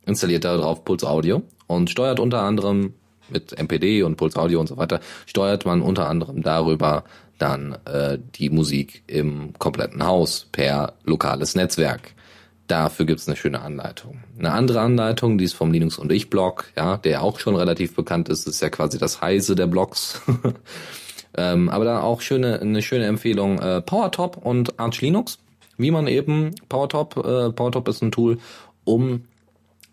installiert da drauf Puls Audio und steuert unter anderem mit MPD und Puls Audio und so weiter, steuert man unter anderem darüber dann äh, die Musik im kompletten Haus per lokales Netzwerk. Dafür gibt's eine schöne Anleitung. Eine andere Anleitung, die ist vom Linux und ich Blog, ja, der auch schon relativ bekannt ist, ist ja quasi das Heise der Blogs. ähm, aber da auch schöne, eine schöne Empfehlung, äh, PowerTop und Arch Linux. Wie man eben, PowerTop, äh, PowerTop ist ein Tool, um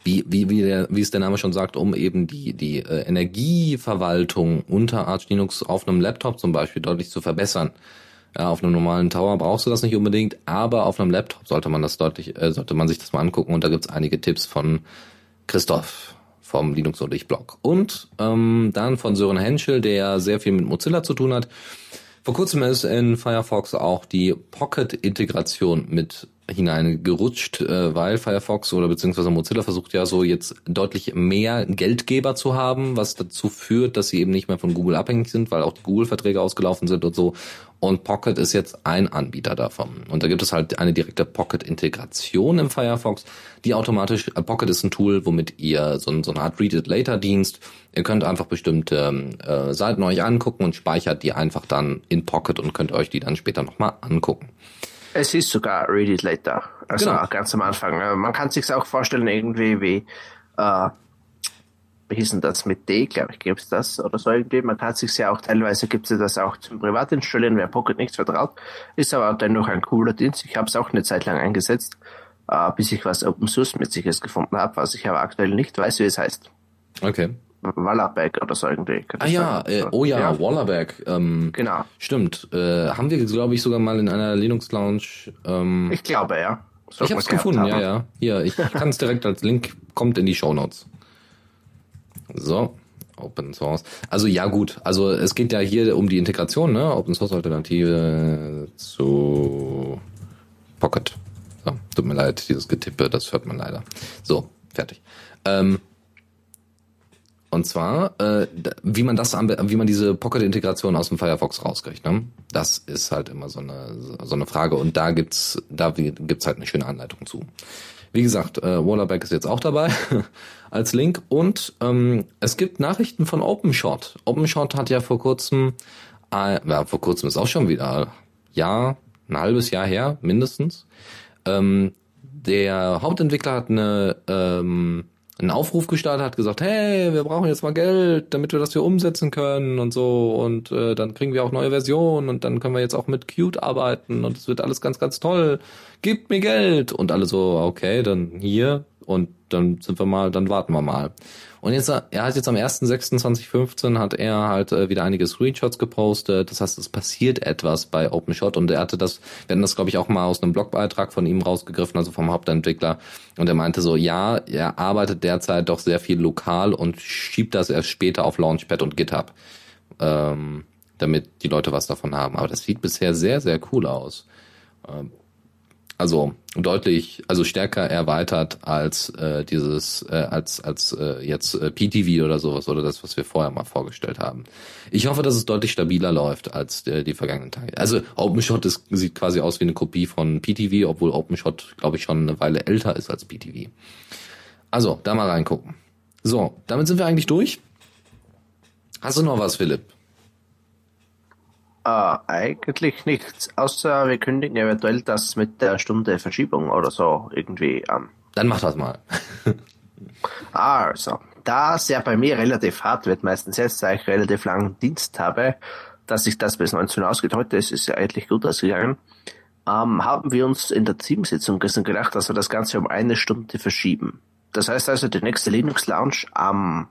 wie, wie, wie, der, wie es der Name schon sagt, um eben die, die äh, Energieverwaltung unter Arch Linux auf einem Laptop zum Beispiel deutlich zu verbessern. Ja, auf einem normalen Tower brauchst du das nicht unbedingt, aber auf einem Laptop sollte man das deutlich, äh, sollte man sich das mal angucken und da gibt's einige Tipps von Christoph vom Linux und ich Blog. Und ähm, dann von Sören Henschel, der sehr viel mit Mozilla zu tun hat. Vor kurzem ist in Firefox auch die Pocket-Integration mit hineingerutscht, äh, weil Firefox oder beziehungsweise Mozilla versucht ja so jetzt deutlich mehr Geldgeber zu haben, was dazu führt, dass sie eben nicht mehr von Google abhängig sind, weil auch die Google-Verträge ausgelaufen sind und so. Und Pocket ist jetzt ein Anbieter davon. Und da gibt es halt eine direkte Pocket-Integration im Firefox, die automatisch, äh, Pocket ist ein Tool, womit ihr so, so eine Art Read-It-Later-Dienst, ihr könnt einfach bestimmte äh, Seiten euch angucken und speichert die einfach dann in Pocket und könnt euch die dann später nochmal angucken. Es ist sogar Read It Later. Also genau. ganz am Anfang. Äh, man kann sich auch vorstellen, irgendwie wie, äh, wie hieß denn das mit D, glaube ich, gibt es das oder so irgendwie. Man kann sich ja auch, teilweise gibt es das auch zum Privat installieren, wer Pocket nicht vertraut. Ist aber dennoch ein cooler Dienst. Ich habe es auch eine Zeit lang eingesetzt, äh, bis ich was Open Source mit sich gefunden habe, was ich aber aktuell nicht weiß, wie es heißt. Okay. Wallerback oder so irgendwie. Ah ja, äh, oh ja, ja. Wallerback. Ähm, genau. Stimmt. Äh, haben wir, glaube ich, sogar mal in einer Linux Lounge. Ähm, ich glaube, ja. So ich habe es gefunden, haben. ja, ja. Hier, ich, ich kann es direkt als Link, kommt in die Show Notes. So, Open Source. Also ja gut, also es geht ja hier um die Integration, ne? Open Source Alternative zu Pocket. So, tut mir leid, dieses Getippe, das hört man leider. So, fertig. Ähm, und zwar, äh, wie man das, wie man diese Pocket-Integration aus dem Firefox rauskriegt. Ne? Das ist halt immer so eine so eine Frage. Und da gibt's da gibt's halt eine schöne Anleitung zu. Wie gesagt, äh, Wallerback ist jetzt auch dabei als Link. Und ähm, es gibt Nachrichten von OpenShot. OpenShot hat ja vor kurzem, äh, ja, vor kurzem ist auch schon wieder Jahr, ein halbes Jahr her, mindestens. Ähm, der Hauptentwickler hat eine, ähm, einen Aufruf gestartet, hat gesagt, hey, wir brauchen jetzt mal Geld, damit wir das hier umsetzen können und so und äh, dann kriegen wir auch neue Versionen und dann können wir jetzt auch mit Qt arbeiten und es wird alles ganz, ganz toll. Gebt mir Geld und alle so, okay, dann hier und dann sind wir mal, dann warten wir mal. Und jetzt, er hat jetzt am 1.6.2015 hat er halt äh, wieder einige Screenshots gepostet. Das heißt, es passiert etwas bei OpenShot und er hatte das, wir hatten das glaube ich auch mal aus einem Blogbeitrag von ihm rausgegriffen, also vom Hauptentwickler. Und er meinte so, ja, er arbeitet derzeit doch sehr viel lokal und schiebt das erst später auf Launchpad und GitHub. Ähm, damit die Leute was davon haben. Aber das sieht bisher sehr, sehr cool aus. Ähm, also deutlich, also stärker erweitert als äh, dieses, äh, als als äh, jetzt äh, PTV oder sowas oder das, was wir vorher mal vorgestellt haben. Ich hoffe, dass es deutlich stabiler läuft als äh, die vergangenen Tage. Also OpenShot ist, sieht quasi aus wie eine Kopie von PTV, obwohl OpenShot, glaube ich, schon eine Weile älter ist als PTV. Also, da mal reingucken. So, damit sind wir eigentlich durch. Hast du noch was, Philipp? Äh, eigentlich nichts, außer wir kündigen eventuell das mit der Stunde Verschiebung oder so irgendwie an. Dann mach das mal. also, da es ja bei mir relativ hart wird, meistens jetzt, da ich relativ langen Dienst habe, dass sich das bis 19 Uhr ausgeht, heute ist es ja eigentlich gut ausgegangen, ähm, haben wir uns in der Teamsitzung gestern gedacht, dass wir das Ganze um eine Stunde verschieben. Das heißt also, die nächste Linux Lounge am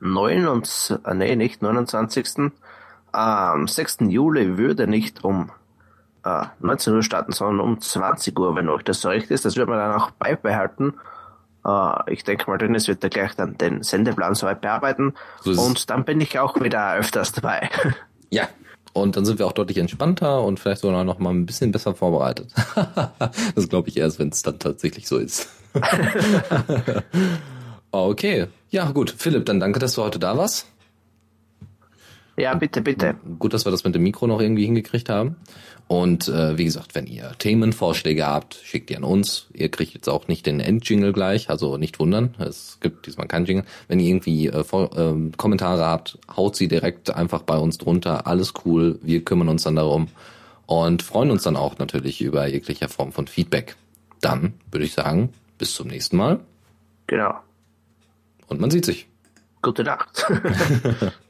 9 und, nee, nicht 29 am 6. Juli würde nicht um äh, 19 Uhr starten, sondern um 20 Uhr, wenn euch das so recht ist. Das wird man dann auch beibehalten. Äh, ich denke mal, Dennis wird da gleich dann den Sendeplan soweit bearbeiten. So und dann bin ich auch wieder öfters dabei. Ja, und dann sind wir auch deutlich entspannter und vielleicht sogar noch mal ein bisschen besser vorbereitet. das glaube ich erst, wenn es dann tatsächlich so ist. okay. Ja, gut. Philipp, dann danke, dass du heute da warst. Ja, bitte, bitte. Gut, dass wir das mit dem Mikro noch irgendwie hingekriegt haben. Und äh, wie gesagt, wenn ihr Themenvorschläge habt, schickt die an uns. Ihr kriegt jetzt auch nicht den Endjingle gleich, also nicht wundern. Es gibt diesmal keinen Jingle. Wenn ihr irgendwie äh, vor, äh, Kommentare habt, haut sie direkt einfach bei uns drunter. Alles cool. Wir kümmern uns dann darum und freuen uns dann auch natürlich über jegliche Form von Feedback. Dann würde ich sagen, bis zum nächsten Mal. Genau. Und man sieht sich. Gute Nacht.